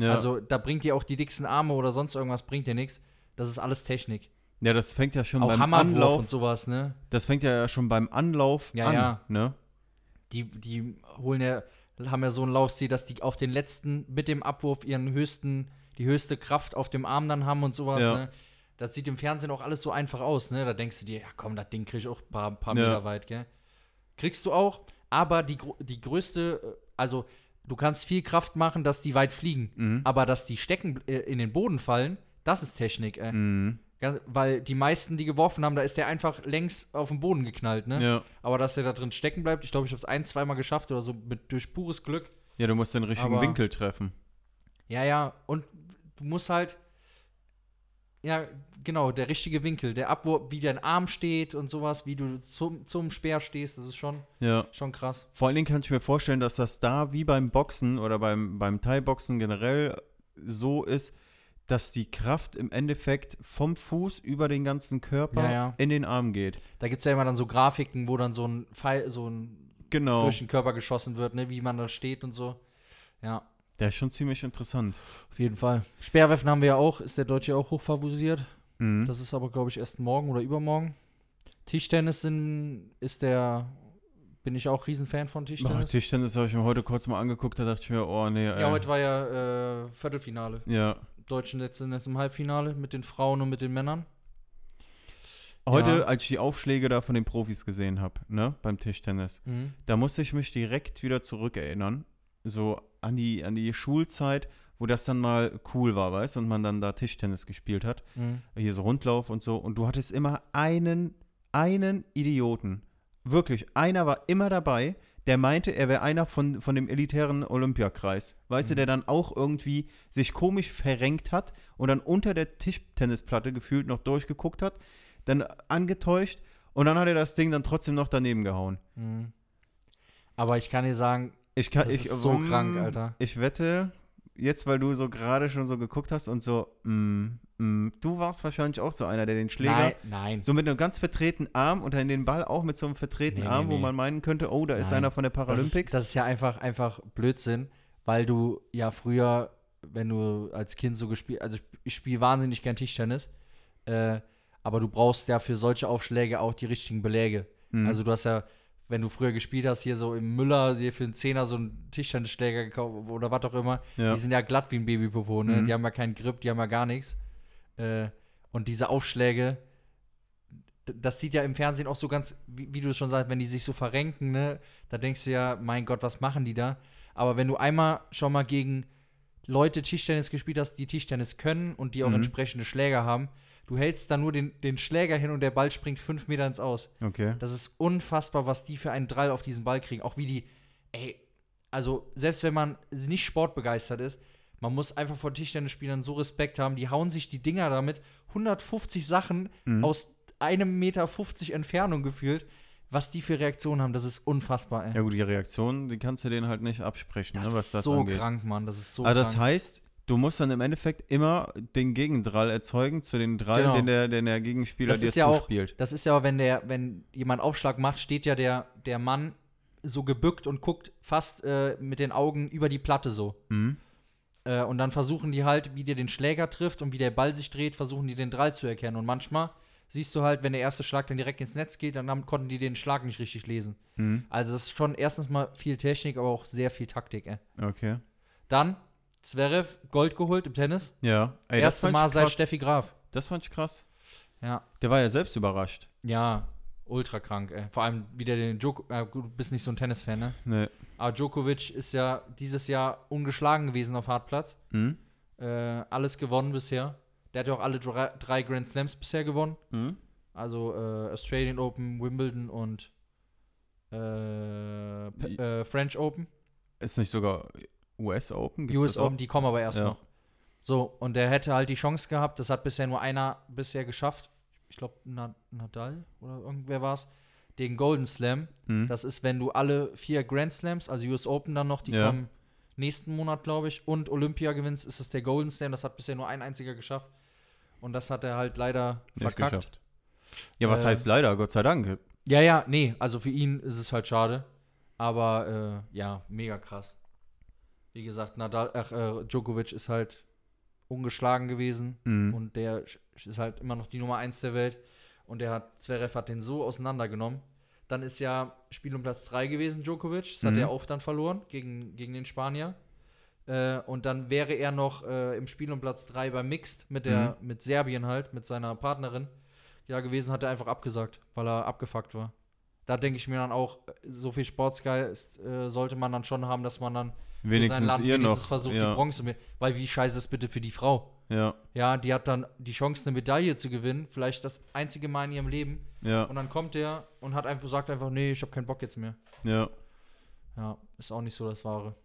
Ja. Also da bringt dir auch die dicksten Arme oder sonst irgendwas, bringt dir nichts. Das ist alles Technik. ja, das fängt ja schon auch beim Hammerwurf Anlauf. und sowas, ne? Das fängt ja schon beim Anlauf Ja, an. ja. Ne? Die, die holen ja, haben ja so einen Laufstil, dass die auf den letzten, mit dem Abwurf ihren höchsten, die höchste Kraft auf dem Arm dann haben und sowas, Ja. ne? Das sieht im Fernsehen auch alles so einfach aus, ne? Da denkst du dir, ja komm, das Ding krieg ich auch ein paar, paar Ja. Meter weit, gell? Kriegst du auch, aber die, die größte, äh, also du kannst viel Kraft machen, dass die weit fliegen, Mhm. aber dass die stecken äh, in den Boden fallen, das ist Technik, ey. Mhm. Weil die meisten, die geworfen haben, da ist der einfach längs auf den Boden geknallt, ne? Ja. Aber dass der da drin stecken bleibt, ich glaube, ich habe es ein, zweimal geschafft oder so mit, durch pures Glück. ja, du musst den richtigen Aber- Winkel treffen. Ja, ja, und du musst halt, ja, genau, der richtige Winkel, der Abwurf, wie dein Arm steht und sowas, wie du zum, zum Speer stehst, das ist schon, Ja. schon krass. Vor allen Dingen kann ich mir vorstellen, dass das da wie beim Boxen oder beim, beim Thai-Boxen generell so ist, dass die Kraft im Endeffekt vom Fuß über den ganzen Körper Ja, ja. in den Arm geht. Da gibt es ja immer dann so Grafiken, wo dann so ein Pfeil, so ein Genau. durch den Körper geschossen wird, ne, wie man da steht und so. Ja, Der ist schon ziemlich interessant. auf jeden Fall. Speerwerfen haben wir ja auch, ist der Deutsche auch hochfavorisiert. Mhm. Das ist aber, glaube ich, erst morgen oder übermorgen. Tischtennis sind, ist der, bin ich auch Riesenfan von Oh, Tischtennis. Tischtennis habe ich mir heute kurz mal angeguckt, da dachte ich mir, oh nee. ja, ey. heute war ja äh, Viertelfinale. Ja. Deutschen jetzt sind jetzt im Halbfinale mit den Frauen und mit den Männern. Heute, Ja. als ich die Aufschläge da von den Profis gesehen habe, ne, beim Tischtennis, Mhm. da musste ich mich direkt wieder zurückerinnern. So an die, an die Schulzeit, wo das dann mal cool war, weißt du, und man dann da Tischtennis gespielt hat. Mhm. Hier so Rundlauf und so. Und du hattest immer einen, einen Idioten. Wirklich, einer war immer dabei, der meinte, er wäre einer von, von dem elitären Olympiakreis. Weißt du, der dann auch irgendwie sich komisch verrenkt hat und dann unter der Tischtennisplatte gefühlt noch durchgeguckt hat, dann angetäuscht Und dann hat er das Ding dann trotzdem noch daneben gehauen. Mhm. Aber ich kann dir sagen, Ich kann, Das ich, ist so mm, krank, Alter. Ich wette, jetzt weil du so gerade schon so geguckt hast und so, mm, mm, du warst wahrscheinlich auch so einer, der den Schläger nein, nein. so mit einem ganz verdrehten Arm und dann den Ball auch mit so einem verdrehten Nee, Arm, nee, wo nee. man meinen könnte, oh, da ist Nein. einer von der Das Paralympics. ist, das ist ja einfach, einfach Blödsinn, weil du ja früher, wenn du als Kind so gespielt, also ich, ich spiele wahnsinnig gern Tischtennis, äh, aber du brauchst ja für solche Aufschläge auch die richtigen Beläge. Mhm. Also du hast ja, wenn du früher gespielt hast, hier so im Müller, hier für einen Zehner so einen Tischtennisschläger gekauft oder was auch immer, Ja. die sind ja glatt wie ein Babypopo, ne? Mhm. Die haben ja keinen Grip, die haben ja gar nichts. Äh, und diese Aufschläge, das sieht ja im Fernsehen auch so ganz, wie, wie du es schon sagst, wenn die sich so verrenken, ne, da denkst du ja, mein Gott, was machen die da? Aber wenn du einmal schon mal gegen Leute Tischtennis gespielt hast, die Tischtennis können und die auch Mhm. entsprechende Schläger haben, du hältst da nur den, den Schläger hin und der Ball springt fünf Meter ins Aus. okay. Das ist unfassbar, was die für einen Drall auf diesen Ball kriegen. Auch wie die, ey, also selbst wenn man nicht sportbegeistert ist, man muss einfach vor Tischtennisspielern so Respekt haben. Die hauen sich die Dinger damit 150 Sachen Mhm. aus einem Meter 50 Entfernung gefühlt. Was die für Reaktionen haben, das ist unfassbar, ey. Ja gut, die Reaktion, die kannst du denen halt nicht absprechen, das ne, was ist das so angeht. krank, Mann. Das ist so Aber krank. das heißt, du musst dann im Endeffekt immer den Gegendrall erzeugen zu den Drall, Genau. den, der, den der Gegenspieler das dir ist ja auch, zuspielt. das ist ja auch, wenn der, wenn jemand Aufschlag macht, steht ja der, der Mann so gebückt und guckt fast äh, mit den Augen über die Platte so. Mhm. Äh, und dann versuchen die halt, wie der den Schläger trifft und wie der Ball sich dreht, versuchen die den Drall zu erkennen. Und manchmal siehst du halt, wenn der erste Schlag dann direkt ins Netz geht, dann konnten die den Schlag nicht richtig lesen. Mhm. Also das ist schon erstens mal viel Technik, aber auch sehr viel Taktik. Ey. Okay. Dann Zverev Gold geholt im Tennis. Ja. Ey, Erste Mal seit. Steffi Graf. Das fand ich krass. Ja. Der war ja selbst überrascht. Ja, ultra krank, ey. Vor allem wieder den Djoko äh, gut, du bist nicht so ein Tennisfan, ne? Ne. Aber Djokovic ist ja dieses Jahr ungeschlagen gewesen auf Hartplatz. Mhm. Äh, alles gewonnen bisher. Der hat ja auch alle drei, drei Grand Slams bisher gewonnen. Mhm. Also äh, Australian Open, Wimbledon und äh, äh, French Open. Ist nicht sogar US Open? Gibt's US? Open, die kommen aber erst Ja. noch. So, und der hätte halt die Chance gehabt, das hat bisher nur einer bisher geschafft. Ich glaube, Nadal oder irgendwer war es. Den Golden Slam. Mhm. Das ist, wenn du alle vier Grand Slams, also US Open dann noch, die Ja. kommen nächsten Monat, glaube ich, und Olympia gewinnst, ist es der Golden Slam. Das hat bisher nur ein einziger geschafft. Und das hat er halt leider Nicht verkackt. geschafft. Ja, was Äh, heißt leider? Gott sei Dank. Ja, ja, nee, also für ihn ist es halt schade. Aber äh, ja, mega krass. Wie gesagt, Nadal, ach, äh, Djokovic ist halt ungeschlagen gewesen Mhm. und der ist halt immer noch die Nummer 1 der Welt. Und der hat, Zverev hat den so auseinandergenommen. Dann ist ja Spiel um Platz 3 gewesen, Djokovic. Das hat Mhm. er auch dann verloren gegen, gegen den Spanier. Äh, und dann wäre er noch äh, im Spiel um Platz 3 beim Mixed mit, der, Mhm. mit Serbien halt, mit seiner Partnerin ja gewesen, hat er einfach abgesagt, weil er abgefuckt war. Da denke ich mir dann auch, äh, so viel Sportsgeist äh, sollte man dann schon haben, dass man dann Wenigstens sein Land ihr wenigstens noch. versucht, ja. die Bronze mit. Weil wie scheiße ist bitte für die Frau? ja, Ja, die hat dann die Chance, eine Medaille zu gewinnen, vielleicht das einzige Mal in ihrem Leben. ja, Und dann kommt der und hat einfach, sagt einfach, nee, ich habe keinen Bock jetzt mehr. ja. Ja, ist auch nicht so das Wahre.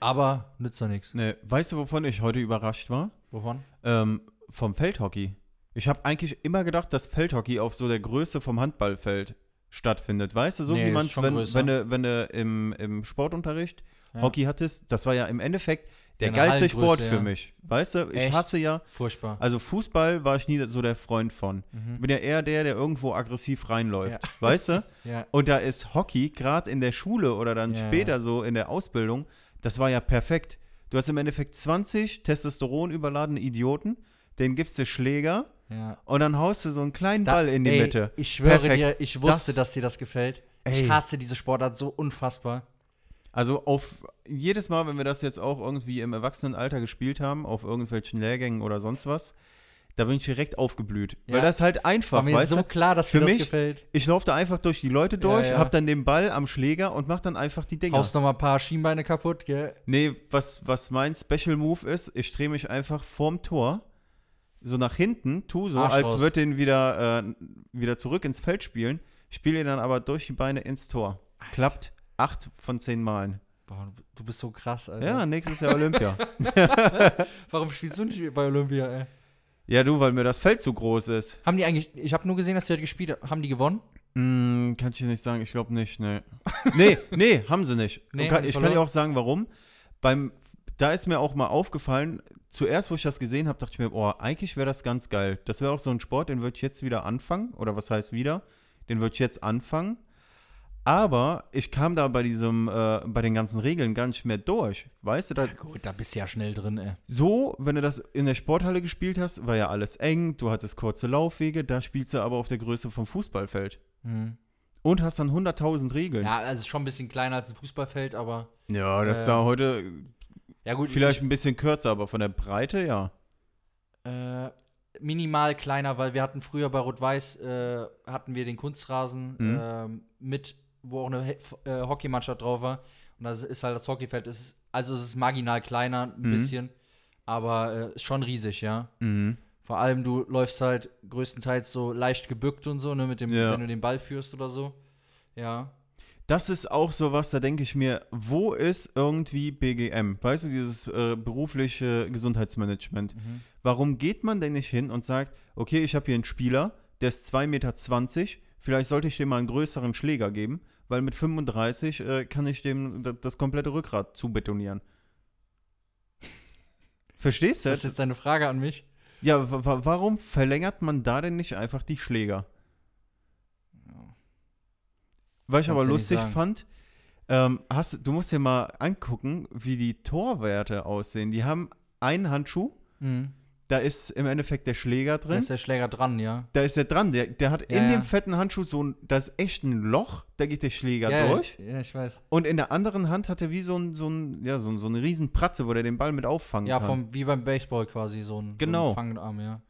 Aber nützt ja nichts. Ne, weißt du, wovon ich heute überrascht war? Wovon? Ähm, vom Feldhockey. Ich habe eigentlich immer gedacht, dass Feldhockey auf so der Größe vom Handballfeld stattfindet. Weißt du, so Nee, wie man es, wenn, größer. wenn du, wenn du im, im Sportunterricht Ja. Hockey hattest, das war ja im Endeffekt der Ja, eine geilste Sport für ja. mich. Weißt du, ich Echt? hasse ja, Furchtbar. also Fußball war ich nie so der Freund von. Mhm. Ich bin ja eher der, der irgendwo aggressiv reinläuft. Weißt du? Ja. Und da ist Hockey, gerade in der Schule oder dann Ja, später so in der Ausbildung, das war ja perfekt. Du hast im Endeffekt 20 Testosteron überladene Idioten, denen gibst du Schläger ja. und dann haust du so einen kleinen Da- Ball in die ey, Mitte. Ich schwöre Perfekt. dir, ich wusste, Das- dass dir das gefällt. Ey. Ich hasse diese Sportart so unfassbar. Also auf jedes Mal, wenn wir das jetzt auch irgendwie im Erwachsenenalter gespielt haben, auf irgendwelchen Lehrgängen oder sonst was, da bin ich direkt aufgeblüht. Ja. Weil das halt einfach, War mir weißt so du? klar, dass Für dir das mich- gefällt. Ich laufe da einfach durch die Leute durch, ja. hab dann den Ball am Schläger und mach dann einfach die Dinger. Haust noch mal ein paar Schienbeine kaputt, gell? Nee, was, was mein Special Move ist, ich drehe mich einfach vorm Tor so nach hinten, tu so, Arsch als raus. würde den wieder, äh, wieder zurück ins Feld spielen, spiele ihn dann aber durch die Beine ins Tor. Klappt acht von zehn Malen. Boah, du bist so krass, Alter. Ja, nächstes Jahr Olympia. Warum spielst du nicht bei Olympia, ey? Ja, du, weil mir das Feld zu groß ist. Haben die eigentlich, ich habe nur gesehen, dass die heute gespielt haben. Haben die gewonnen? Hm, kann ich dir nicht sagen, ich glaube nicht, ne. nee, nee, haben sie nicht. Nee, kann, ich kann dir verloren? auch sagen, warum. Beim, da ist mir auch mal aufgefallen, zuerst, wo ich das gesehen habe, dachte ich mir, oh, eigentlich wäre das ganz geil. Das wäre auch so ein Sport, den würde ich jetzt wieder anfangen. Oder was heißt wieder? Den würde ich jetzt anfangen. Aber ich kam da bei diesem, äh, bei den ganzen Regeln gar nicht mehr durch. Weißt du, da, Gut, da bist du ja schnell drin, ey. so, wenn du das in der Sporthalle gespielt hast, war ja alles eng, du hattest kurze Laufwege, da spielst du aber auf der Größe vom Fußballfeld. Mhm. Und hast dann 100.000 Regeln. Ja, also ist schon ein bisschen kleiner als ein Fußballfeld, aber Ja, das ist Ähm, da heute ja gut. vielleicht ein bisschen kürzer, aber von der Breite ja. Äh, minimal kleiner, weil wir hatten früher bei Rot-Weiß, äh, hatten wir den Kunstrasen Mhm. ähm, mit, wo auch eine äh, Hockeymannschaft drauf war. Und das ist halt das Hockeyfeld. Es ist, also es ist marginal kleiner, ein Mhm. bisschen, aber äh, ist schon riesig, ja. Mhm. Vor allem, du läufst halt größtenteils so leicht gebückt und so, ne, mit dem, Ja. wenn du den Ball führst oder so. Ja. Das ist auch so was, da denke ich mir, wo ist irgendwie BGM? Weißt du, dieses äh, berufliche Gesundheitsmanagement. Mhm. Warum geht man denn nicht hin und sagt, okay, ich habe hier einen Spieler, der ist 2,20 Meter, vielleicht sollte ich dem mal einen größeren Schläger geben, weil mit 35 äh, kann ich dem das, komplette Rückgrat zubetonieren. Verstehst Ist du? das jetzt eine Frage an mich? Ja, wa- wa- warum verlängert man da denn nicht einfach die Schläger? Was ich Kannst aber nicht lustig fand, ähm, hast, du musst dir mal angucken, wie die Torwerte aussehen. Die haben einen Handschuh, Mhm. da ist im Endeffekt der Schläger Da drin. ist der Schläger dran, ja. Da ist der dran, der, der hat Ja, in ja. dem fetten Handschuh so ein, das ist echt ein Loch, da geht der Schläger ja, durch. Ja, ich weiß. Und in der anderen Hand hat er wie so ein, so ein, ja, so, ein- so eine riesen Pratze, wo der den Ball mit auffangen Ja, kann. vom, wie beim Baseball quasi, so ein, Genau. so ein Fangarm, ja.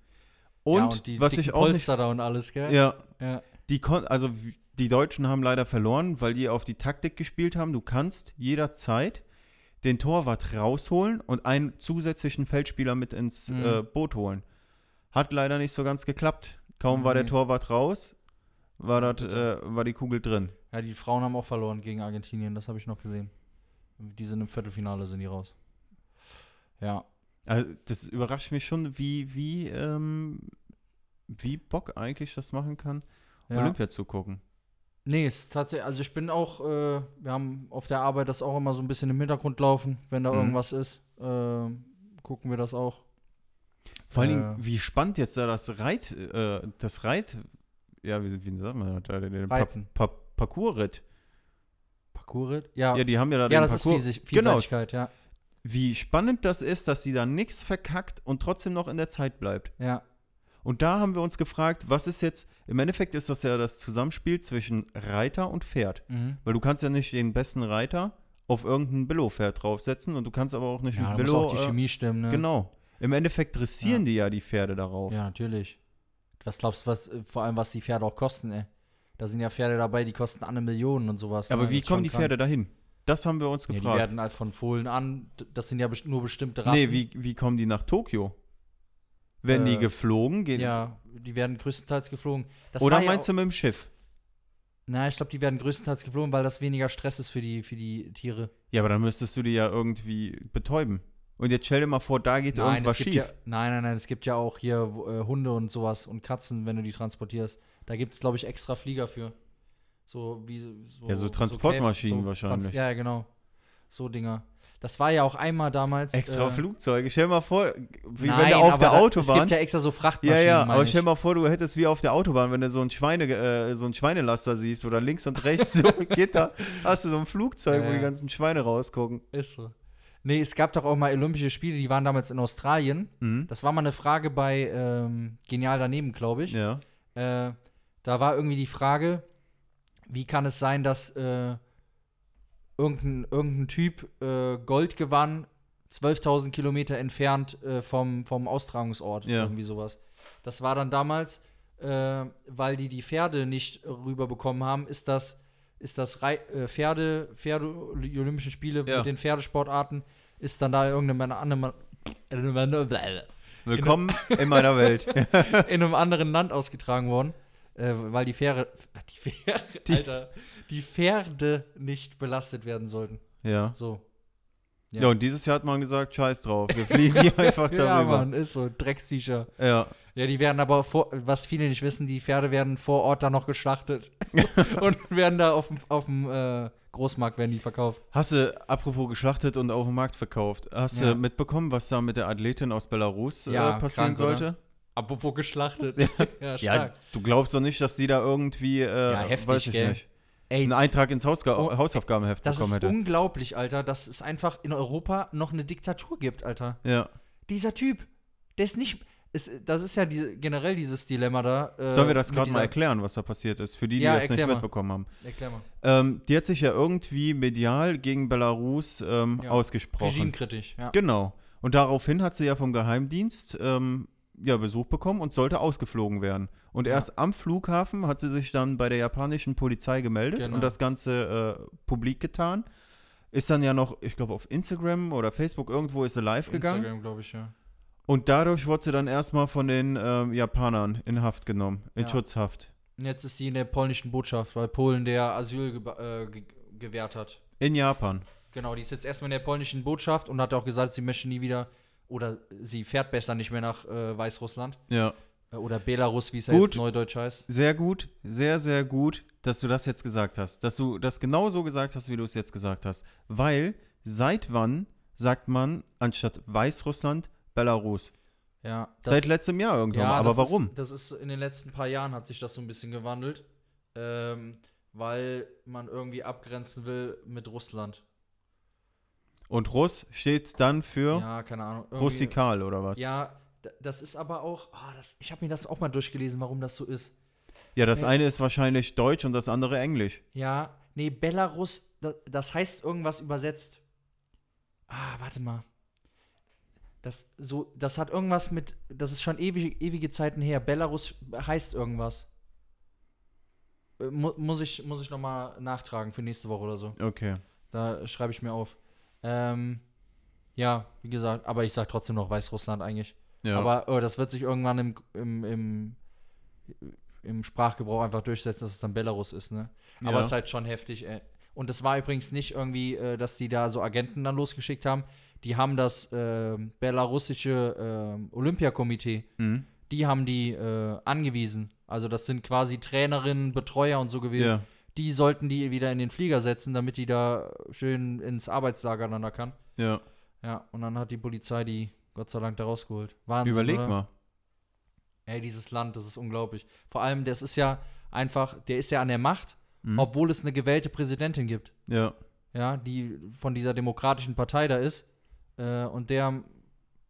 und, ja, die was ich auch nicht, Polster da und alles, gell? ja, ja. die kon also die Deutschen haben leider verloren, weil die auf die Taktik gespielt haben. Du kannst jederzeit den Torwart rausholen und einen zusätzlichen Feldspieler mit ins Mhm. äh, Boot holen. Hat leider nicht so ganz geklappt. Kaum war der Nee. Torwart raus, war, dat, äh, war die Kugel drin. Ja, die Frauen haben auch verloren gegen Argentinien, das habe ich noch gesehen. Die sind im Viertelfinale, sind die raus. Ja. Also, das überrascht mich schon, wie, wie, ähm, wie Bock eigentlich das machen kann, ja. Olympia zu gucken. Nee, ist tatsächlich, also ich bin auch, äh, wir haben auf der Arbeit das auch immer so ein bisschen im Hintergrund laufen, wenn da Mhm. irgendwas ist. Äh, gucken wir das auch. Vor allen Äh. Dingen, wie spannend jetzt da das Reit, äh, das Reit, ja, wie, wie sagt man da, den, pa pa Parcoursritt. Parcours? Ja, Ja, die haben ja da ja den das ist Parcours. Vielsich Genau, Vielseitigkeit, ja. wie spannend das ist, dass sie da nichts verkackt und trotzdem noch in der Zeit bleibt. Ja, Und da haben wir uns gefragt, was ist jetzt, im Endeffekt ist das ja das Zusammenspiel zwischen Reiter und Pferd. mhm. Weil du kannst ja nicht den besten Reiter auf irgendein Billo-Pferd draufsetzen und du kannst aber auch nicht ja mit muss Billo. auch die äh, Chemie stimmen, ne? Genau. Im Endeffekt dressieren Ja. die ja die Pferde darauf. Ja, natürlich. Was glaubst du, was, äh, vor allem was die Pferde auch kosten, ey? Da sind ja Pferde dabei, die kosten eine Million und sowas. Aber ne? wie kommen die krank. Pferde dahin? Das haben wir uns Ja, die gefragt. werden halt von Fohlen an, das sind ja nur bestimmte Rassen. nee, wie, wie kommen die nach Tokio? Werden die Äh, geflogen? Gehen, Ja, die werden größtenteils geflogen. Das Oder war ja meinst du mit dem Schiff? Na, ich glaube, die werden größtenteils geflogen, weil das weniger Stress ist für die, für die Tiere. Ja, aber dann müsstest du die ja irgendwie betäuben. Und jetzt stell dir mal vor, da geht Nein, irgendwas schief. ja, nein, nein, nein, es gibt ja auch hier äh, Hunde und sowas und Katzen, wenn du die transportierst. Da gibt es, glaube ich, extra Flieger für. So wie so. Ja, so Transportmaschinen Käf- wahrscheinlich. ja, genau. So Dinger. Das war ja auch einmal damals. Extra äh, Flugzeuge. Stell dir mal vor, wie nein, wenn du auf der da, Es Autobahn. gibt ja extra so ja, Frachtmaschinen. ja, meine aber ich. stell dir mal vor, du hättest wie auf der Autobahn, wenn du so einen, Schweine, äh, so einen Schweinelaster siehst oder links und rechts so Gitter, hast du so ein Flugzeug, Ja, wo die ja. ganzen Schweine rausgucken. Ist so. Nee, es gab doch auch mal Olympische Spiele, die waren damals in Australien. Mhm. Das war mal eine Frage bei ähm, Genial daneben, glaube ich. Ja. Äh, da war irgendwie die Frage, wie kann es sein, dass äh, irgendein, irgendein Typ äh, Gold gewann, 12.000 Kilometer entfernt äh, vom, vom Austragungsort, Ja. irgendwie sowas. Das war dann damals, äh, weil die die Pferde nicht rüberbekommen haben, ist das, ist das Rei äh, Pferde, Pferde, die Olympischen Spiele Ja. mit den Pferdesportarten, ist dann da irgendeine andere, Willkommen in meiner Welt. in einem anderen Land ausgetragen worden, äh, weil die Pferde, die Pferde, Die- Alter, die Pferde nicht belastet werden sollten. ja. So. Ja. und dieses Jahr hat man gesagt, scheiß drauf, wir fliegen hier einfach darüber. ja, Mann, ist so, Drecksviecher. Ja. Ja, die werden aber, vor, was viele nicht wissen, die Pferde werden vor Ort dann noch geschlachtet und werden da auf dem, auf dem äh, Großmarkt werden die verkauft. Hast du, apropos geschlachtet und auf dem Markt verkauft, hast Ja. du mitbekommen, was da mit der Athletin aus Belarus Ja, äh, passieren krank, oder? Apropos geschlachtet. ja, Ja, du glaubst doch nicht, dass die da irgendwie, äh, Ja, heftig, weiß ich gell? nicht, Ey, einen Eintrag ins Hausga Oh, Hausaufgabenheft das bekommen ist hätte. unglaublich, Alter, dass es einfach in Europa noch eine Diktatur gibt, Alter. Ja. Dieser Typ, der ist nicht. Ist, das ist ja die, generell dieses Dilemma da. Äh, Sollen wir das gerade mal erklären, was da passiert ist, für die, die Ja, das nicht mal. mitbekommen haben? Erklär mal. Ähm, die hat sich ja irgendwie medial gegen Belarus ähm, Ja. ausgesprochen. Regimekritisch, ja. Genau. Und daraufhin hat sie ja vom Geheimdienst ähm, ja, Besuch bekommen und sollte ausgeflogen werden. Und Ja. erst am Flughafen hat sie sich dann bei der japanischen Polizei gemeldet Genau. und das Ganze äh, publik getan. Ist dann ja noch, ich glaube, auf Instagram oder Facebook irgendwo ist sie live gegangen. Instagram, glaube ich, ja. Und dadurch wurde sie dann erstmal von den ähm, Japanern in Haft genommen, in Ja. Schutzhaft. Und jetzt ist sie in der polnischen Botschaft, weil Polen der Asyl ge äh, ge gewährt hat. In Japan. Genau, die ist jetzt erstmal in der polnischen Botschaft und hat auch gesagt, sie möchte nie wieder oder sie fährt besser nicht mehr nach äh, Weißrussland Ja. äh, oder Belarus, wie es ja Gut. jetzt neudeutsch heißt. Sehr gut, sehr, sehr gut, dass du das jetzt gesagt hast. Dass du das genau so gesagt hast, wie du es jetzt gesagt hast. Weil, seit wann sagt man anstatt Weißrussland Belarus? Ja, Seit letztem Jahr irgendwann. ja. Aber das warum? Ist, das ist in den letzten paar Jahren hat sich das so ein bisschen gewandelt, ähm, weil man irgendwie abgrenzen will mit Russland. Und Russ steht dann für Ja, keine Ahnung. russikal oder was? Ja, Ja, das ist aber auch, ah, das, ich habe mir das auch mal durchgelesen, warum das so ist. das Ja. eine ist wahrscheinlich Deutsch und das andere Englisch. Ja, nee, Belarus, das, das heißt irgendwas übersetzt. Ah, warte mal. Das, so, das hat irgendwas mit, das ist schon ewig, ewige Zeiten her. Belarus heißt irgendwas. Äh, Mu muss ich, muss ich nochmal nachtragen für nächste Woche oder so. Okay. Da schreibe ich mir auf. Ähm, ja, wie gesagt, aber ich sag trotzdem noch Weißrussland eigentlich. Ja. Aber oh, das wird sich irgendwann im, im, im, im Sprachgebrauch einfach durchsetzen, dass es dann Belarus ist, ne? Aber Ja. es ist halt schon heftig, ey. Und es war übrigens nicht irgendwie, äh, dass die da so Agenten dann losgeschickt haben. Die haben das äh, belarussische äh, Olympiakomitee, Mhm. die haben die äh, angewiesen. Also das sind quasi Trainerinnen, Betreuer und so gewesen. ja. Die sollten die wieder in den Flieger setzen, damit die da schön ins Arbeitslager dann da kann. Ja. Ja, und dann hat die Polizei die Gott sei Dank da rausgeholt. Wahnsinn, Überleg oder? mal. Ey, dieses Land, das ist unglaublich. Vor allem, das ist ja einfach, der ist ja an der Macht, Mhm. obwohl es eine gewählte Präsidentin gibt. Ja. Ja, die von dieser demokratischen Partei da ist. Äh, und der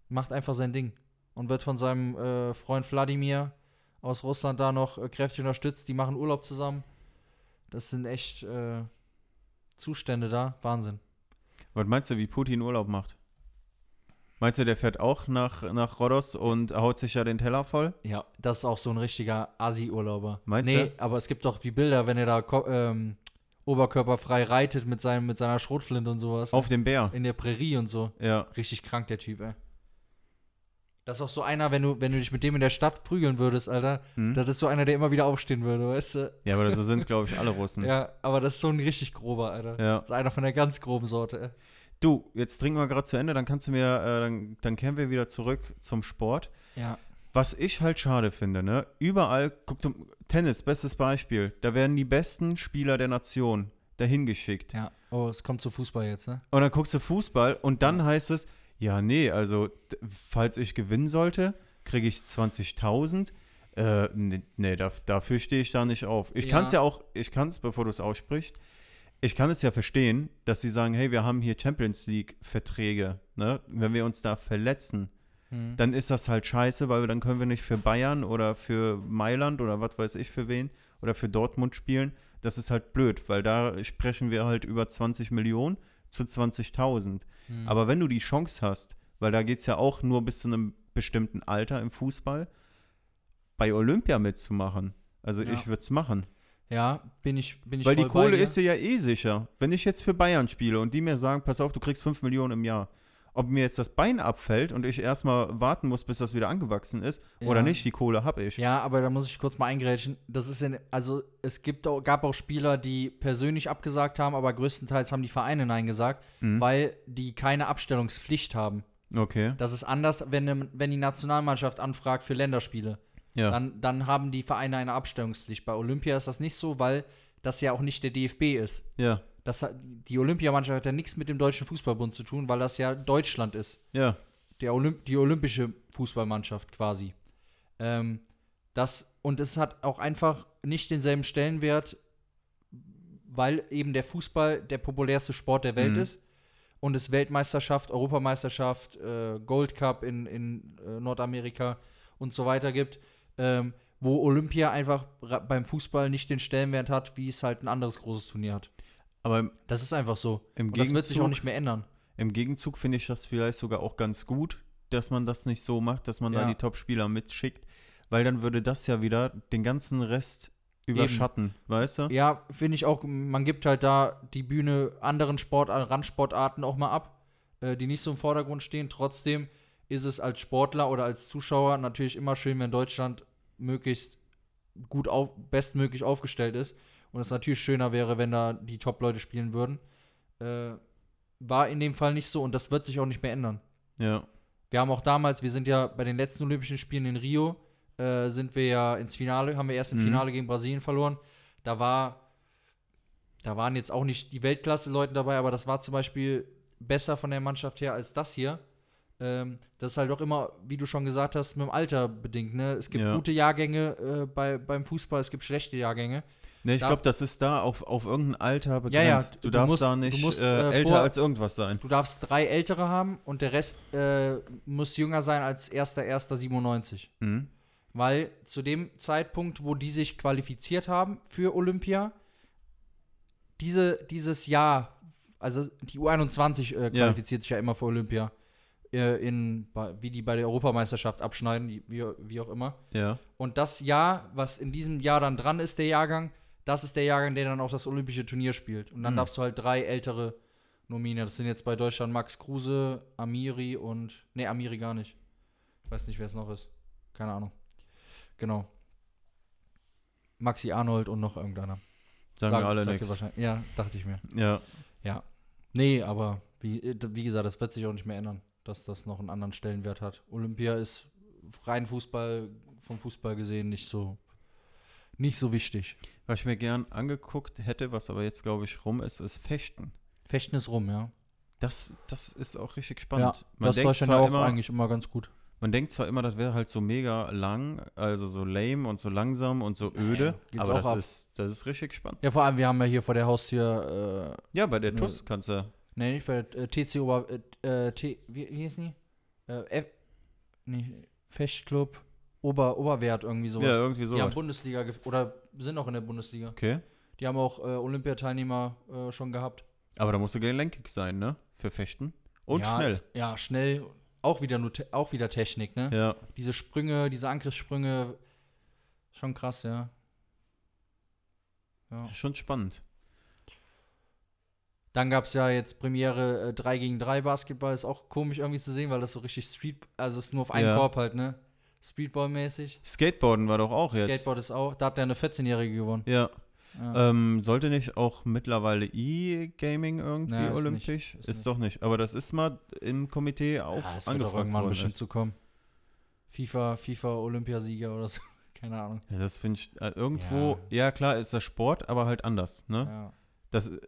macht einfach sein Ding. Und wird von seinem äh, Freund Wladimir aus Russland da noch äh, kräftig unterstützt. Die machen Urlaub zusammen. Das sind echt äh, Zustände da. Wahnsinn. Was meinst du, wie Putin Urlaub macht? Meinst du, der fährt auch nach, nach Rhodos und haut sich ja den Teller voll? Ja, das ist auch so ein richtiger Asi-Urlauber. Meinst nee, du? aber es gibt doch die Bilder, wenn er da ähm, oberkörperfrei reitet mit, seinem, mit seiner Schrotflinte und sowas. Auf dem Bär. in der Prärie und so. Ja. Richtig krank, der Typ, ey. Das ist auch so einer, wenn du, wenn du dich mit dem in der Stadt prügeln würdest, Alter. Hm? Das ist so einer, der immer wieder aufstehen würde, weißt du? Ja, aber so sind, glaube ich, alle Russen. Ja, aber das ist so ein richtig grober, Alter. Ja. Das ist einer von der ganz groben Sorte, ey. Du, jetzt trinken wir gerade zu Ende, dann kannst du mir, äh, dann, dann kehren wir wieder zurück zum Sport. Ja. Was ich halt schade finde, ne? Überall, guck du, Tennis, bestes Beispiel. Da werden die besten Spieler der Nation dahin geschickt. Ja. Oh, es kommt zu Fußball jetzt, ne? Und dann guckst du Fußball und dann heißt es, ja, nee, also, falls ich gewinnen sollte, kriege ich 20.000. Äh, nee, nee da, dafür stehe ich da nicht auf. Ich Ja. kann es ja auch, ich kann es, bevor du es aussprichst, ich kann es ja verstehen, dass sie sagen, hey, wir haben hier Champions League-Verträge, ne? Wenn wir uns da verletzen, Hm. dann ist das halt scheiße, weil dann können wir nicht für Bayern oder für Mailand oder was weiß ich für wen oder für Dortmund spielen. Das ist halt blöd, weil da sprechen wir halt über 20 Millionen zu 20.000. Hm. Aber wenn du die Chance hast, weil da geht es ja auch nur bis zu einem bestimmten Alter im Fußball, bei Olympia mitzumachen, also Ja. ich würde es machen. Ja, bin ich, bin ich Weil die Kohle ist dir ja eh sicher. Wenn ich jetzt für Bayern spiele und die mir sagen, pass auf, du kriegst 5 Millionen im Jahr Ob mir jetzt das Bein abfällt und ich erstmal warten muss, bis das wieder angewachsen ist oder Ja. nicht, die Kohle habe ich. Ja, aber da muss ich kurz mal eingrätschen. Das ist in, also es gibt auch, gab auch Spieler, die persönlich abgesagt haben, aber größtenteils haben die Vereine Nein gesagt, Mhm. weil die keine Abstellungspflicht haben. Okay. Das ist anders, wenn, ne- wenn die Nationalmannschaft anfragt für Länderspiele. Ja. Dann, dann haben die Vereine eine Abstellungspflicht. Bei Olympia ist das nicht so, weil das ja auch nicht der DFB ist. ja. Das hat, die Olympiamannschaft hat ja nichts mit dem Deutschen Fußballbund zu tun, weil das ja Deutschland ist. Ja. Der Olymp die olympische Fußballmannschaft quasi. Ähm, das, und es hat auch einfach nicht denselben Stellenwert, weil eben der Fußball der populärste Sport der Welt Mhm. ist und es Weltmeisterschaft, Europameisterschaft, äh, Gold Cup in, in äh, Nordamerika und so weiter gibt, ähm, wo Olympia einfach beim Fußball nicht den Stellenwert hat, wie es halt ein anderes großes Turnier hat. Aber im, Das ist einfach so. im Und das wird sich auch nicht mehr ändern. im Gegenzug finde ich das vielleicht sogar auch ganz gut, dass man das nicht so macht, dass man da Ja. die Top-Spieler mitschickt, weil dann würde das ja wieder den ganzen Rest überschatten, weißt du? Ja, finde ich auch, man gibt halt da die Bühne anderen Sport, Randsportarten auch mal ab, äh, die nicht so im Vordergrund stehen. Trotzdem ist es als Sportler oder als Zuschauer natürlich immer schön, wenn Deutschland möglichst gut auf, bestmöglich aufgestellt ist. Und es natürlich schöner wäre, wenn da die Top-Leute spielen würden. Äh, war in dem Fall nicht so und das wird sich auch nicht mehr ändern. Ja. Wir haben auch damals, wir sind ja bei den letzten Olympischen Spielen in Rio, äh, sind wir ja ins Finale, haben wir erst im Mhm. Finale gegen Brasilien verloren. Da war, da waren jetzt auch nicht die Weltklasse-Leute dabei, aber das war zum Beispiel besser von der Mannschaft her als das hier. Ähm, das ist halt auch immer, wie du schon gesagt hast, mit dem Alter bedingt. Ne? Es gibt Ja. gute Jahrgänge äh, bei, beim Fußball, es gibt schlechte Jahrgänge. Ne, ich glaube, das ist da auf, auf irgendein Alter Ja, begrenzt. ja, du, du darfst musst- da nicht musst, äh, äh, älter vor- als irgendwas sein. Du darfst drei ältere haben und der Rest äh, muss jünger sein als 1.1.97. Mhm. Weil zu dem Zeitpunkt, wo die sich qualifiziert haben für Olympia, diese, dieses Jahr, also die U21 äh, Ja. qualifiziert sich ja immer für Olympia, äh, in, wie die bei der Europameisterschaft abschneiden, wie, wie auch immer. Ja. Und das Jahr, was in diesem Jahr dann dran ist, der Jahrgang, das ist der Jahrgang, der dann auch das olympische Turnier spielt. Und dann Mhm. darfst du halt drei ältere nominieren. Das sind jetzt bei Deutschland Max Kruse, Amiri und. Nee, Amiri gar nicht. Ich weiß nicht, wer es noch ist. Keine Ahnung. Genau. Maxi Arnold und noch irgendeiner. Sagen Sag- wir alle nichts. Ja, dachte ich mir. Ja. Ja. Nee, aber wie, wie gesagt, das wird sich auch nicht mehr ändern, dass das noch einen anderen Stellenwert hat. Olympia ist rein Fußball, vom Fußball gesehen, nicht so, nicht so wichtig. Was ich mir gern angeguckt hätte, was aber jetzt, glaube ich, rum ist, ist Fechten. Fechten ist rum, ja. Das, das ist auch richtig Ja, spannend. man, das denkt ja zwar auch immer, eigentlich immer ganz gut. man denkt zwar immer, das wäre halt so mega lang, also so lame und so langsam und so öde, geht's aber auch das ab. ist, das ist richtig spannend. Ja, vor allem, wir haben ja hier vor der Haustür, äh, Ja, bei der Ja. TUS kannst du. nee, nicht bei der äh, TC Ober, äh, T, wie, wie hieß die? Äh, F, nee, Fechtclub Ober, Oberwert, irgendwie sowas. Ja, irgendwie so. die haben Bundesliga, oder sind noch in der Bundesliga. Okay. Die haben auch äh, Olympiateilnehmer äh, schon gehabt. Aber da musst du gelenkig sein, ne? Für Fechten. Und ja, schnell. Ja, schnell. Auch wieder, nur auch wieder Technik, ne? Ja. Diese Sprünge, diese Angriffssprünge, schon krass, ja. ja. Schon spannend. Dann gab es ja jetzt Premiere äh, 3 gegen 3 Basketball. Ist auch komisch irgendwie zu sehen, weil das so richtig Street, also ist nur auf einen Ja. Korb halt, ne? Streetball-mäßig. Skateboarden war doch auch jetzt. Skateboard ist auch, da hat der eine 14-Jährige gewonnen. Ja. Ja. Ähm, sollte nicht auch mittlerweile E-Gaming irgendwie Ja, ist olympisch? nicht, Ist, ist nicht. doch nicht. Aber das ist mal im Komitee auch ja, wird doch angefragt irgendwann worden. bestimmt Ist. zu kommen. FIFA, FIFA Olympiasieger oder so. Keine Ahnung. Ja, das finde ich äh, irgendwo, ja. klar ist das Sport, aber halt anders, ne? Ja. Das, äh,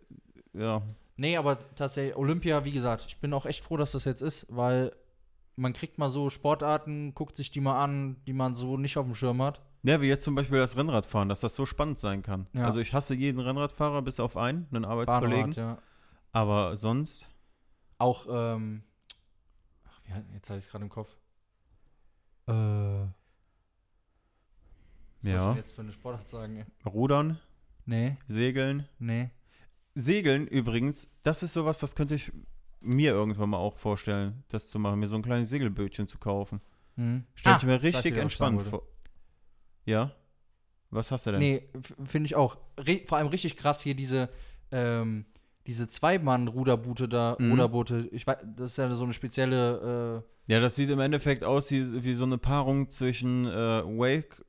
ja, Nee, aber tatsächlich, Olympia, wie gesagt, ich bin auch echt froh, dass das jetzt ist, weil man kriegt mal so Sportarten, guckt sich die mal an, die man so nicht auf dem Schirm hat. Ja, wie jetzt zum Beispiel das Rennradfahren, dass das so spannend sein kann. Ja. Also ich hasse jeden Rennradfahrer, bis auf einen, einen Arbeitskollegen. Bahnrad, ja. Aber sonst, Auch, ähm, ach, wie, jetzt hatte ich es gerade im Kopf. Äh, was soll ich ja, denn jetzt für eine Sportart sagen? ey? Rudern, Nee, Segeln. nee. Segeln übrigens, das ist sowas, das könnte ich mir irgendwann mal auch vorstellen, das zu machen, mir so ein kleines Segelbötchen zu kaufen. Hm. Stell Ah, ich mir richtig ich entspannt vor. Ja? Was hast du denn? Nee, finde ich auch. Re vor allem richtig krass hier diese, ähm, diese Zweimann-Ruderboote da, Mhm. Ruderboote, ich weiß, das ist ja so eine spezielle, äh, Ja, das sieht im Endeffekt aus wie, wie so eine Paarung zwischen äh, Wake,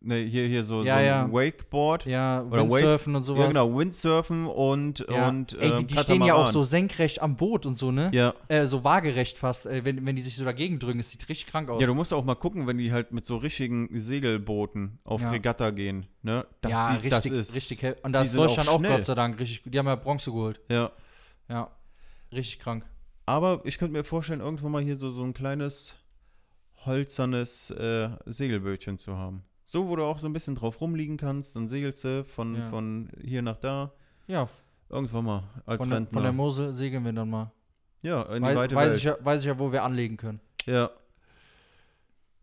ne, hier, hier so, Ja, so ein ja. Wakeboard. ja, Oder Wave- Windsurfen und sowas. Ja, genau, Windsurfen und, Ja. und Ey, die, ähm, die stehen ja auch so senkrecht am Boot und so, ne? Ja. Äh, so waagerecht fast, äh, wenn, wenn die sich so dagegen drücken. Es sieht richtig krank aus. ja, du musst auch mal gucken, wenn die halt mit so richtigen Segelbooten auf. Regatta gehen. Ne? Das ja, sieht, richtig, das ist, richtig. hell. Und da ist Deutschland auch auch. Gott sei Dank richtig gut. Die haben ja Bronze geholt. Ja. Ja. Richtig krank. Aber ich könnte mir vorstellen, irgendwo mal hier so, so ein kleines holzernes äh, Segelbötchen zu haben. So, wo du auch so ein bisschen drauf rumliegen kannst, dann segelst du von, Ja. von hier nach da. Ja, Irgendwann mal als von der, von der Mosel segeln wir dann mal. ja, in die Wei weite weiß, Welt. ich ja, weiß ich ja, wo wir anlegen können. ja.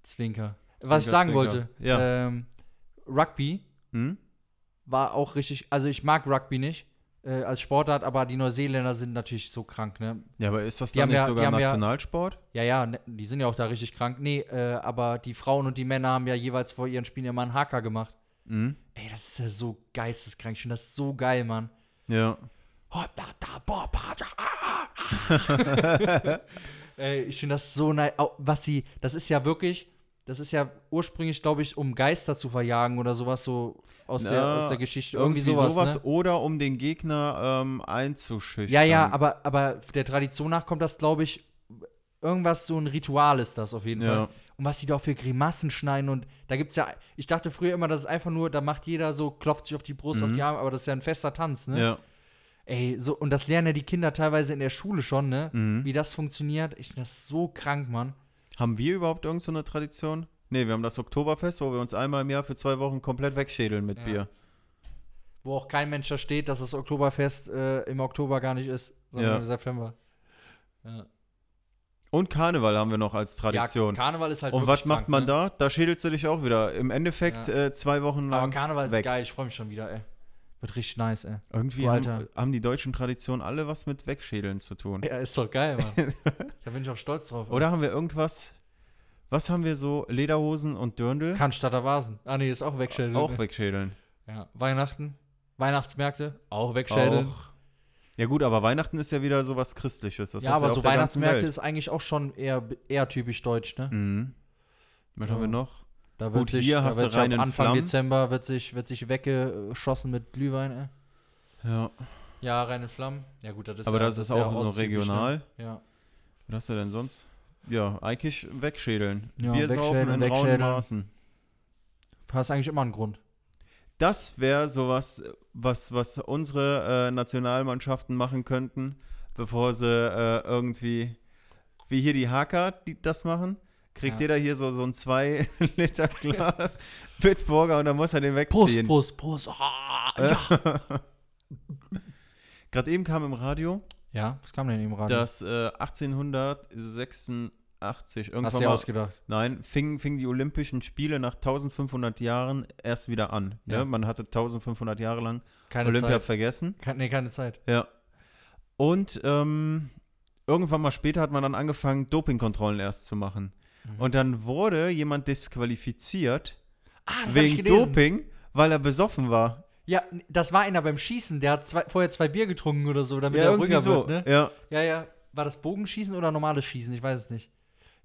Zwinker. Was ich Zwinker, sagen Zwinker. wollte. Ja. Ähm, Rugby Hm? war auch richtig, also ich mag Rugby nicht äh, als Sportart, aber die Neuseeländer sind natürlich so krank, ne? Ja, aber ist das Die dann nicht ja- sogar Nationalsport? Ja, ja, ne, die sind ja auch da richtig krank. Nee, äh, aber die Frauen und die Männer haben ja jeweils vor ihren Spielen immer einen Haker gemacht. Hm? Ey, das ist ja so geisteskrank. Ich finde das so geil, Mann. Ja. Ey, ich finde das so nice. Was sie, das ist ja wirklich, das ist ja ursprünglich, glaube ich, um Geister zu verjagen oder sowas so aus, der, Na, aus der Geschichte. Irgendwie, sowas. ne? Oder um den Gegner ähm, einzuschüchtern. Ja, ja, aber, aber der Tradition nach kommt das, glaube ich, irgendwas, so ein Ritual ist das auf jeden Ja. Fall. Und was die da auch für Grimassen schneiden und da gibt's ja, ich dachte früher immer, das ist einfach nur, da macht jeder so, klopft sich auf die Brust, auf die Arme, aber das ist ja ein fester Tanz, ne? Mhm. Ja. Ey, so, und das lernen ja die Kinder teilweise in der Schule schon, ne? Mhm. Wie das funktioniert. Ich finde das so krank, Mann. Haben wir überhaupt irgendeine so eine Tradition? Nee, wir haben das Oktoberfest, wo wir uns einmal im Jahr für zwei Wochen komplett wegschädeln mit Ja. Bier. Wo auch kein Mensch da steht, dass das Oktoberfest äh, im Oktober gar nicht ist, sondern Ja. im September. Ja. Und Karneval haben wir noch als Tradition. Ja, Karneval ist halt Und was macht krank, man ne? da? Da schädelst du dich auch wieder. Im Endeffekt Ja. äh, zwei Wochen lang. Aber Karneval ist weg. geil, ich freue mich schon wieder, ey. Wird richtig nice, ey. Irgendwie Du haben, Alter. haben die deutschen Traditionen alle was mit Wegschädeln zu tun. Ja, ist doch geil, Mann. da bin ich auch stolz drauf. ey. Oder haben wir irgendwas? Was haben wir so? Lederhosen und Dirndl? Cannstatter Vasen. Ah, nee, ist auch wegschädeln. auch wegschädeln. Ja. Weihnachten, Weihnachtsmärkte, auch wegschädeln. Auch. Ja gut, aber Weihnachten ist ja wieder sowas Christliches. Das ja, aber auf so Weihnachtsmärkte ist eigentlich auch schon eher, eher typisch deutsch, ne? Mhm. Was Ja. haben wir noch? Da Gut, sich, hier hast wird du reinen Anfang Flammen. Dezember wird sich, wird sich weggeschossen mit Glühwein, ey. Ja. Ja, reine Flammen. Ja, gut, das ist Aber ja, das ist ja auch so ortstypisch, regional. Ne? Ja. Was hast du denn sonst? Ja, eigentlich wegschädeln. Ja, Bier saufen in rauen. Maßen. Hast eigentlich immer einen Grund. Das wäre sowas, was, was unsere äh, Nationalmannschaften machen könnten, bevor sie äh, irgendwie, wie hier die Hacker, die das machen. Kriegt Ja. jeder hier so, so ein 2 Liter Glas Bitburger und dann muss er den wegziehen. Prost, Prost. Ah, ja. Gerade eben kam im Radio, ja, was kam denn im Radio? dass äh, 1886 Hast irgendwann du dir mal, ausgedacht. nein, fingen fing die Olympischen Spiele nach 1500 Jahren erst wieder an. Ja. Ne? Man hatte 1500 Jahre lang Keine Olympia Zeit. vergessen. Kein, nee, keine Zeit. Ja. Und ähm, irgendwann mal später hat man dann angefangen, Dopingkontrollen erst zu machen. Mhm. Und dann wurde jemand disqualifiziert Ah, wegen. Doping, weil er besoffen war. Ja, das war einer beim Schießen, der hat zwei, vorher zwei Bier getrunken oder so, damit ja, er ruhiger so. wird, ne? Ja. Ja, ja. War das Bogenschießen oder normales Schießen? Ich weiß es nicht.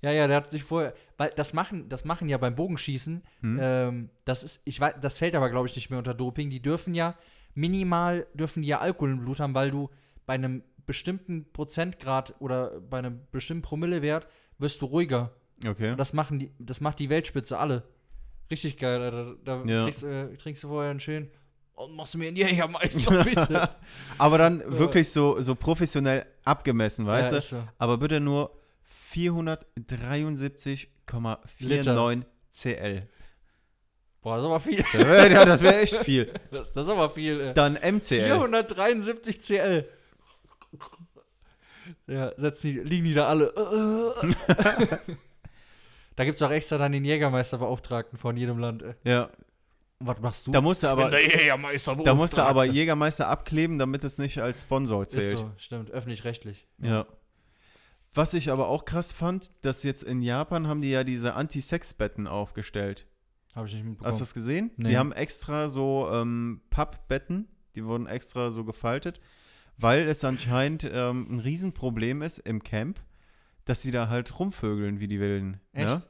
Ja, ja, der hat sich vorher, weil das machen, das machen ja beim Bogenschießen, Hm. ähm, das ist, ich weiß, das fällt aber, glaube ich, nicht mehr unter Doping. Die dürfen ja, minimal dürfen die ja Alkohol im Blut haben, weil du bei einem bestimmten Prozentgrad oder bei einem bestimmten Promillewert wirst du ruhiger. Okay. Und das machen die, das macht die Weltspitze alle. Richtig geil, Alter. Da Ja. trinkst, äh, trinkst du vorher einen schönen und machst du mir einen Jägermeister, bitte. Aber dann wirklich so, so professionell abgemessen, weißt Ja, du? so. Aber bitte nur 473,49 CL. Boah, das ist aber viel. ja, das wäre echt viel. Das, das ist aber viel. Äh. Dann MCL. 473 CL. Ja, setzen die, liegen die da alle. da gibt's auch extra dann den Jägermeisterbeauftragten von jedem Land. Ey. Ja, Und was machst du? da musst du aber, der Jägermeister da musst du aber Jägermeister abkleben, damit es nicht als Sponsor Ist zählt. so, stimmt, öffentlich-rechtlich. Ja. Was ich aber auch krass fand, dass jetzt in Japan haben die ja diese Anti-Sex-Betten aufgestellt. Habe ich nicht mitbekommen. Hast du das gesehen? Nee. Die haben extra so ähm, Pappbetten, die wurden extra so gefaltet, weil es anscheinend ähm, ein Riesenproblem ist im Camp, dass sie da halt rumvögeln wie die Wilden. Echt? Ne?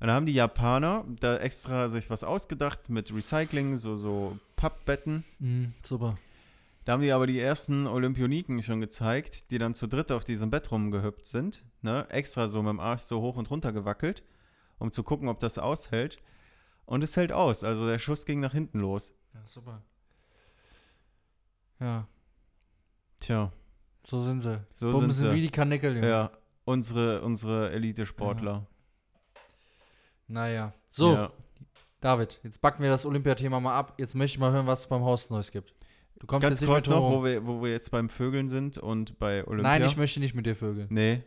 Und da haben die Japaner da extra sich was ausgedacht mit Recycling, so, so Pappbetten. Mhm, super. Da haben die aber die ersten Olympioniken schon gezeigt, die dann zu dritt auf diesem Bett rumgehüpft sind. Ne? Extra so mit dem Arsch so hoch und runter gewackelt, um zu gucken, ob das aushält. Und es hält aus. Also der Schuss ging nach hinten los. Ja, super. Ja, Tja, so sind sie. so Bumsen sind wie sie. die Kanickel. Ja, unsere, unsere Elite-Sportler. Naja. So, Ja. David, jetzt backen wir das Olympiathema mal ab. Jetzt möchte ich mal hören, was es beim Haus Neues gibt. Du kommst Ganz jetzt nicht kurz mit noch, wo wir, wo wir jetzt beim Vögeln sind und bei Olympia. Nein, ich möchte nicht mit dir vögeln. Nee.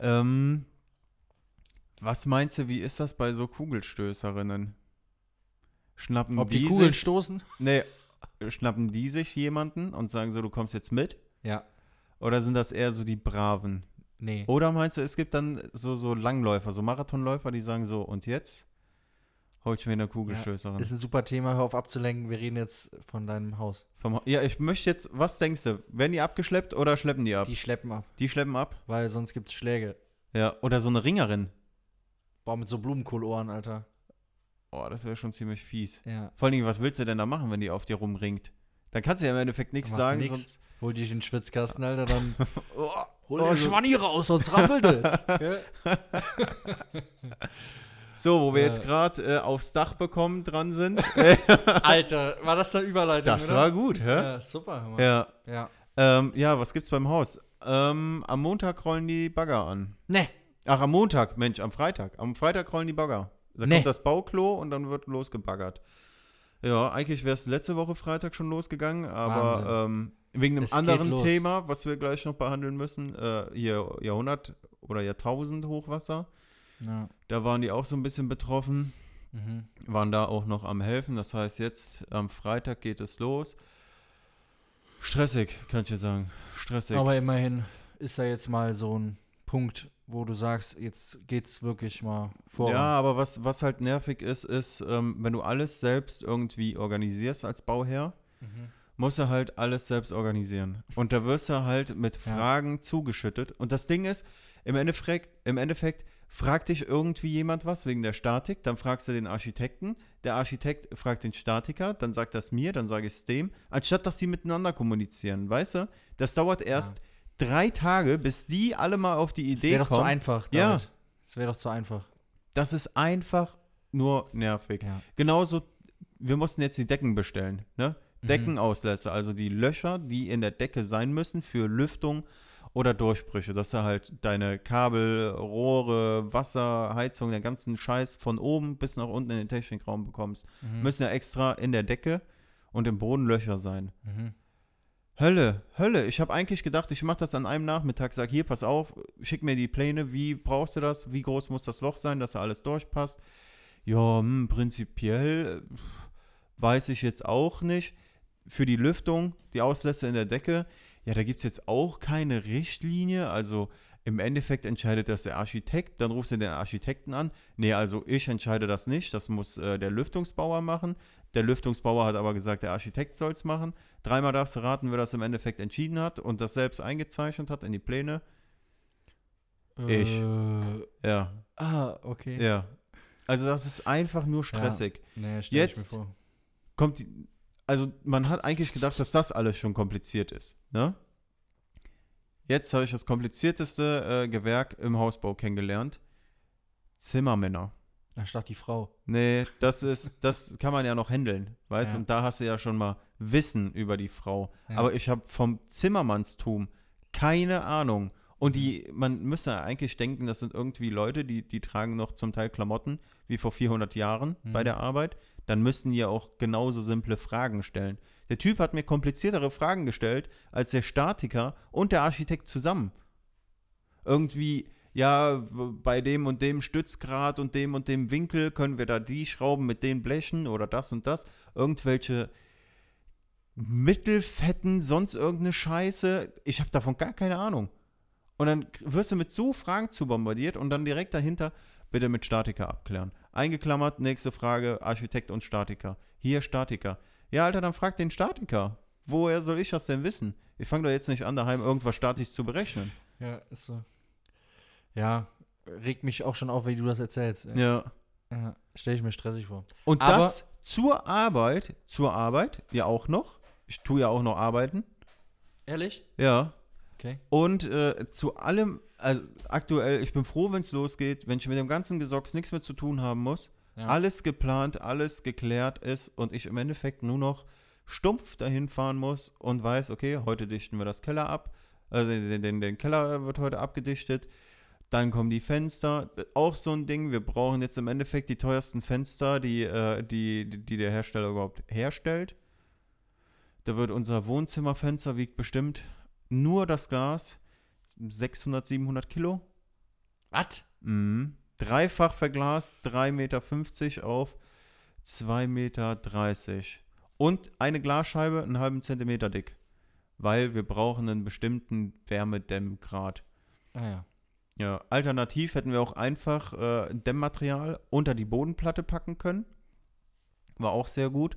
Ähm, was meinst du, wie ist das bei so Kugelstößerinnen? Schnappen Ob die die Kugeln sich, stoßen? nee, schnappen die sich jemanden und sagen so, du kommst jetzt mit? Ja. Oder sind das eher so die Braven? Nee. Oder meinst du, es gibt dann so, so Langläufer, so Marathonläufer, die sagen so, und jetzt hol ich mir eine Kugelstößerin. Ist ein super Thema, hör auf abzulenken. Wir reden jetzt von deinem Haus. Vom, ja, ich möchte jetzt, was denkst du? Werden die abgeschleppt oder schleppen die ab? Die schleppen ab, Die schleppen ab? weil sonst gibt's Schläge. Ja, oder so eine Ringerin. Boah, mit so Blumenkohlohren, Alter. Oh, das wäre schon ziemlich fies. Ja. Vor allen Dingen, was willst du denn da machen, wenn die auf dir rumringt? Dann kannst du ja im Endeffekt nichts sagen, nix. sonst. Hol dich in den Schwitzkasten, Alter, dann. Oh, Hol oh, Schwanni raus, sonst rappelt es. So, wo wir Ja. jetzt gerade äh, aufs Dach bekommen dran sind. Alter, war das eine Überleitung? das oder? war gut, hä? Ja, super. Mann. Ja. ja. Ähm, ja, was gibt's beim Haus? Ähm, am Montag rollen die Bagger an. Ne. Ach, am Montag, Mensch, am Freitag. Am Freitag rollen die Bagger. Da Nee. kommt das Bauklo und dann wird losgebaggert. Ja, eigentlich wäre es letzte Woche Freitag schon losgegangen, aber ähm, wegen einem Es anderen. Thema, was wir gleich noch behandeln müssen, äh, hier Jahrhundert oder Jahrtausend Hochwasser, Ja. da waren die auch so ein bisschen betroffen, Mhm. waren da auch noch am helfen. Das heißt, jetzt am Freitag geht es los. Stressig, kann ich dir sagen. Stressig. Aber immerhin ist da jetzt mal so ein Punkt, wo du sagst, jetzt geht's wirklich mal voran. Ja, aber was, was halt nervig ist, ist, ähm, wenn du alles selbst irgendwie organisierst als Bauherr, Mhm. Musst du halt alles selbst organisieren. Und da wirst du halt mit Ja. Fragen zugeschüttet. Und das Ding ist, im Endeffekt, im Endeffekt fragt dich irgendwie jemand was wegen der Statik, dann fragst du den Architekten, der Architekt fragt den Statiker, dann sagt das mir, dann sage ich es dem, anstatt dass die miteinander kommunizieren, weißt du? Das dauert erst drei Tage, bis die alle mal auf die Das Idee wäre doch zu kommen. einfach. Ja. Das wäre doch zu einfach. Das ist einfach nur nervig. Ja. Genauso, wir mussten jetzt die Decken bestellen, ne? Mhm. Deckenauslässe, also die Löcher, die in der Decke sein müssen für Lüftung oder Durchbrüche, dass du halt deine Kabel, Rohre, Wasser, Heizung, den ganzen Scheiß von oben bis nach unten in den Technikraum bekommst. Mhm. Müssen ja extra in der Decke und im Boden Löcher sein. Mhm. Hölle, Hölle. Ich habe eigentlich gedacht, ich mache das an einem Nachmittag. Sag hier, pass auf, schick mir die Pläne. Wie brauchst du das? Wie groß muss das Loch sein, dass da alles durchpasst? Ja, hm, prinzipiell weiß ich jetzt auch nicht. Für die Lüftung, die Auslässe in der Decke, ja, da gibt es jetzt auch keine Richtlinie. Also im Endeffekt entscheidet das der Architekt. Dann rufst du den Architekten an. Nee, also ich entscheide das nicht. Das muss äh, der Lüftungsbauer machen. Der Lüftungsbauer hat aber gesagt, der Architekt soll es machen. Dreimal darfst du raten, wer das im Endeffekt entschieden hat und das selbst eingezeichnet hat in die Pläne. Ich. Äh, Ja, ah, okay. ja. Also das ist einfach nur stressig. Nee, stell Jetzt- Ich. Kommt die, also man hat eigentlich gedacht, dass das alles schon kompliziert ist, ne? Jetzt habe ich das komplizierteste äh, Gewerk im Hausbau kennengelernt. Zimmermänner. Da statt die Frau. Nee, das ist, das kann man ja noch handeln, weißt du? Ja. Und da hast du ja schon mal Wissen über die Frau. Ja. Aber ich habe vom Zimmermannstum keine Ahnung. Und die, man müsste eigentlich denken, das sind irgendwie Leute, die, die tragen noch zum Teil Klamotten wie vor 400 Jahren Mhm. bei der Arbeit. Dann müssten die ja auch genauso simple Fragen stellen. Der Typ hat mir kompliziertere Fragen gestellt als der Statiker und der Architekt zusammen. Irgendwie, ja, bei dem und dem Stützgrad und dem und dem Winkel können wir da die Schrauben mit den Blechen oder das und das. Irgendwelche Mittelfetten, sonst irgendeine Scheiße. Ich habe davon gar keine Ahnung. Und dann wirst du mit so Fragen zu bombardiert und dann direkt dahinter bitte mit Statiker abklären. Eingeklammert, nächste Frage, Architekt und Statiker. Hier Statiker. Ja, Alter, dann frag den Statiker. Woher soll ich das denn wissen? Ich fange doch jetzt nicht an, daheim irgendwas statisch zu berechnen. Ja, ist so. Ja, regt mich auch schon auf, wenn du das erzählst. ey. Ja. Ja, Stelle ich mir stressig vor. Und Aber- das zur Arbeit, zur Arbeit, ja auch noch. Ich tue ja auch noch arbeiten. Ehrlich? Ja. Okay. Und äh, zu allem, also aktuell, ich bin froh, wenn es losgeht, wenn ich mit dem ganzen Gesocks nichts mehr zu tun haben muss. Ja. Alles geplant, alles geklärt ist und ich im Endeffekt nur noch stumpf dahin fahren muss und weiß, okay, heute dichten wir das Keller ab. Also den, den, den Keller wird heute abgedichtet. Dann kommen die Fenster. Auch so ein Ding, wir brauchen jetzt im Endeffekt die teuersten Fenster, die, äh, die, die, der Hersteller überhaupt herstellt. Da wird unser Wohnzimmerfenster, wiegt bestimmt nur das Glas 600, 700 Kilo. Was? Mhm. Dreifach verglast, 3,50 Meter auf 2,30 Meter. Und eine Glasscheibe einen halben Zentimeter dick. Weil wir brauchen einen bestimmten Wärmedämmgrad. Ah ja. Ja, alternativ hätten wir auch einfach äh, Dämmmaterial unter die Bodenplatte packen können. War auch sehr gut.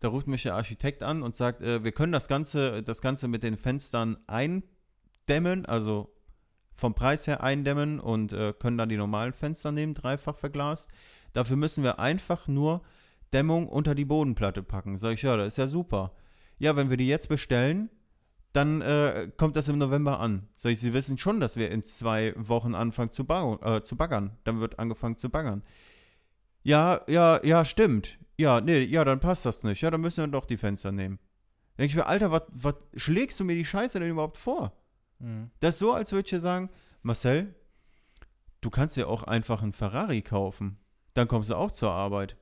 Da ruft mich der Architekt an und sagt, äh, wir können das Ganze, das Ganze mit den Fenstern eindämmen, also vom Preis her eindämmen und äh, können dann die normalen Fenster nehmen, dreifach verglast. Dafür müssen wir einfach nur Dämmung unter die Bodenplatte packen. Sag ich, ja, das ist ja super. Ja, wenn wir die jetzt bestellen, dann äh, kommt das im November an. Sag ich, Sie wissen schon, dass wir in zwei Wochen anfangen zu, äh, zu baggern. Dann wird angefangen zu baggern. Ja, ja, ja, stimmt. Ja, nee, ja, dann passt das nicht. Ja, dann müssen wir doch die Fenster nehmen. Denke ich mir, Alter, was schlägst du mir die Scheiße denn überhaupt vor? Mhm. Das ist so, als würde ich dir sagen, Marcel, du kannst dir auch einfach einen Ferrari kaufen. Dann kommst du auch zur Arbeit.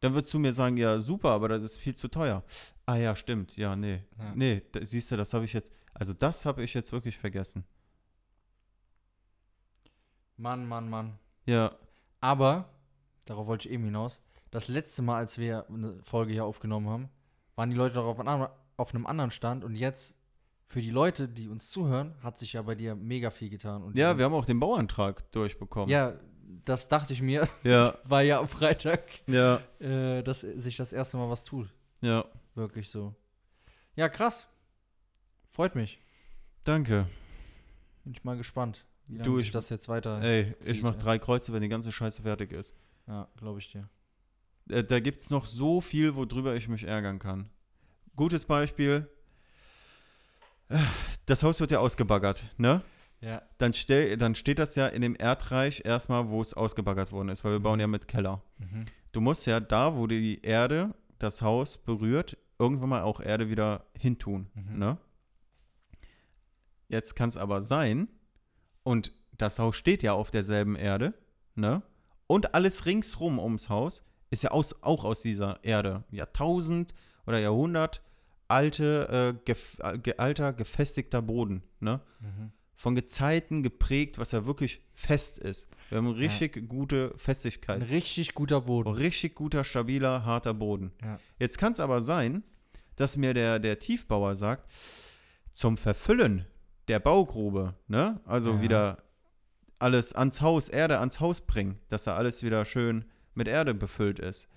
Dann würdest du mir sagen, ja, super, aber das ist viel zu teuer. Ah ja, stimmt. Ja, nee. Ja. Nee, da, siehst du, das habe ich jetzt, also das habe ich jetzt wirklich vergessen. Mann, Mann, Mann. Ja, Aber, darauf wollte ich eben hinaus, das letzte Mal, als wir eine Folge hier aufgenommen haben, waren die Leute doch auf, einem- auf einem anderen Stand und jetzt, für die Leute, die uns zuhören, hat sich ja bei dir mega viel getan. Und ja, wir haben auch den Bauantrag durchbekommen. Ja, das dachte ich mir, ja, war ja am Freitag, ja, äh, dass sich das erste Mal was tut. ja. Wirklich so. Ja, krass. Freut mich. Danke. Bin ich mal gespannt, wie lange Du, sich ich- das jetzt weiter. Ey, ich zieht, mach ja. drei Kreuze, wenn die ganze Scheiße fertig ist. Ja, glaube ich dir. Äh, da gibt es noch so viel, worüber ich mich ärgern kann. Gutes Beispiel. Das Haus wird ja ausgebaggert, ne? Ja. Dann, stell, dann steht das ja in dem Erdreich erstmal, wo es ausgebaggert worden ist, weil wir bauen ja mit Keller. Mhm. Du musst ja da, wo die Erde das Haus berührt, irgendwann mal auch Erde wieder hintun, Mhm. ne? Jetzt kann es aber sein, und das Haus steht ja auf derselben Erde, ne? Und alles ringsrum ums Haus ist ja aus, auch aus dieser Erde. Jahrtausend oder Jahrhundert alte, äh, gef, äh, alter, gefestigter Boden, ne? Mhm. Von Gezeiten geprägt, was ja wirklich fest ist. Wir haben richtig gute Festigkeit. Ein richtig guter Boden. Richtig guter, stabiler, harter Boden. Ja. Jetzt kann es aber sein, dass mir der, der Tiefbauer sagt, zum Verfüllen der Baugrube, ne? Also Ja. wieder alles ans Haus, Erde ans Haus bringen, dass da alles wieder schön mit Erde befüllt ist.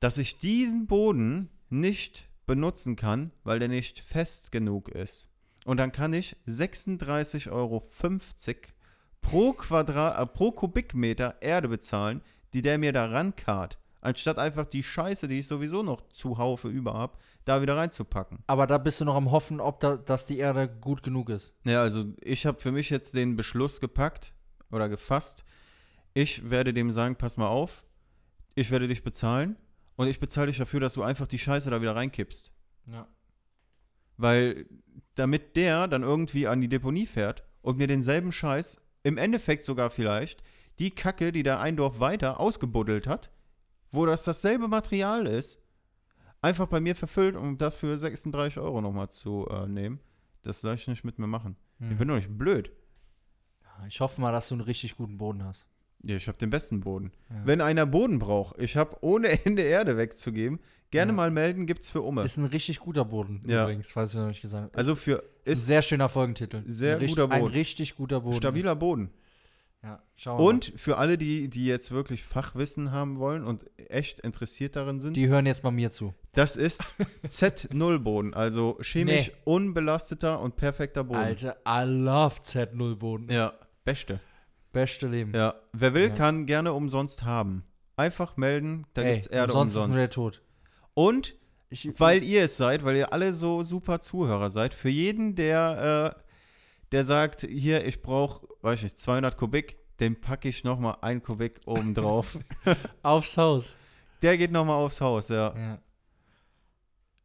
Dass ich diesen Boden nicht benutzen kann, weil der nicht fest genug ist. Und dann kann ich 36,50 Euro pro, Quadrat, äh, pro Kubikmeter Erde bezahlen, die der mir da rankarrt. Anstatt einfach die Scheiße, die ich sowieso noch zuhaufe über hab, da wieder reinzupacken. Aber da bist du noch am Hoffen, ob da, dass die Erde gut genug ist. Ja, also ich habe für mich jetzt den Beschluss gepackt oder gefasst. Ich werde dem sagen, pass mal auf, ich werde dich bezahlen und ich bezahle dich dafür, dass du einfach die Scheiße da wieder reinkippst. Ja. Weil damit der dann irgendwie an die Deponie fährt und mir denselben Scheiß, im Endeffekt sogar vielleicht, die Kacke, die der ein Dorf weiter ausgebuddelt hat, wo das dasselbe Material ist, einfach bei mir verfüllt, um das für 36 Euro nochmal zu äh, nehmen. Das soll ich nicht mit mir machen. Ich bin doch nicht blöd. Ich hoffe mal, dass du einen richtig guten Boden hast. Ja, ich habe den besten Boden. Ja. Wenn einer Boden braucht, ich habe ohne Ende Erde wegzugeben, gerne Ja. mal melden, gibt's für Umme. Ist ein richtig guter Boden, Ja. übrigens, falls wir noch nicht gesagt haben. also für ist ein sehr schöner Folgentitel. sehr ein, guter Ein Boden. richtig guter Boden. stabiler Boden. Ja, schauen wir mal. Und für alle, die, die jetzt wirklich Fachwissen haben wollen und echt interessiert darin sind, Die hören jetzt mal mir zu. das ist Z0-Boden, also chemisch Nee. unbelasteter und perfekter Boden. Alter, I love Z0-Boden. Ja, beste. Beste Leben. Ja, wer will, Ja. kann gerne umsonst haben. Einfach melden, da Ey, gibt's Erde umsonst ist nur der Tod. Und Ich, weil ihr es seid, weil ihr alle so super Zuhörer seid, für jeden, der, äh, der sagt, hier, ich brauche, weiß ich nicht, 200 Kubik, dem packe ich nochmal ein Kubik oben drauf. aufs Haus. der geht nochmal aufs Haus, ja. Ja.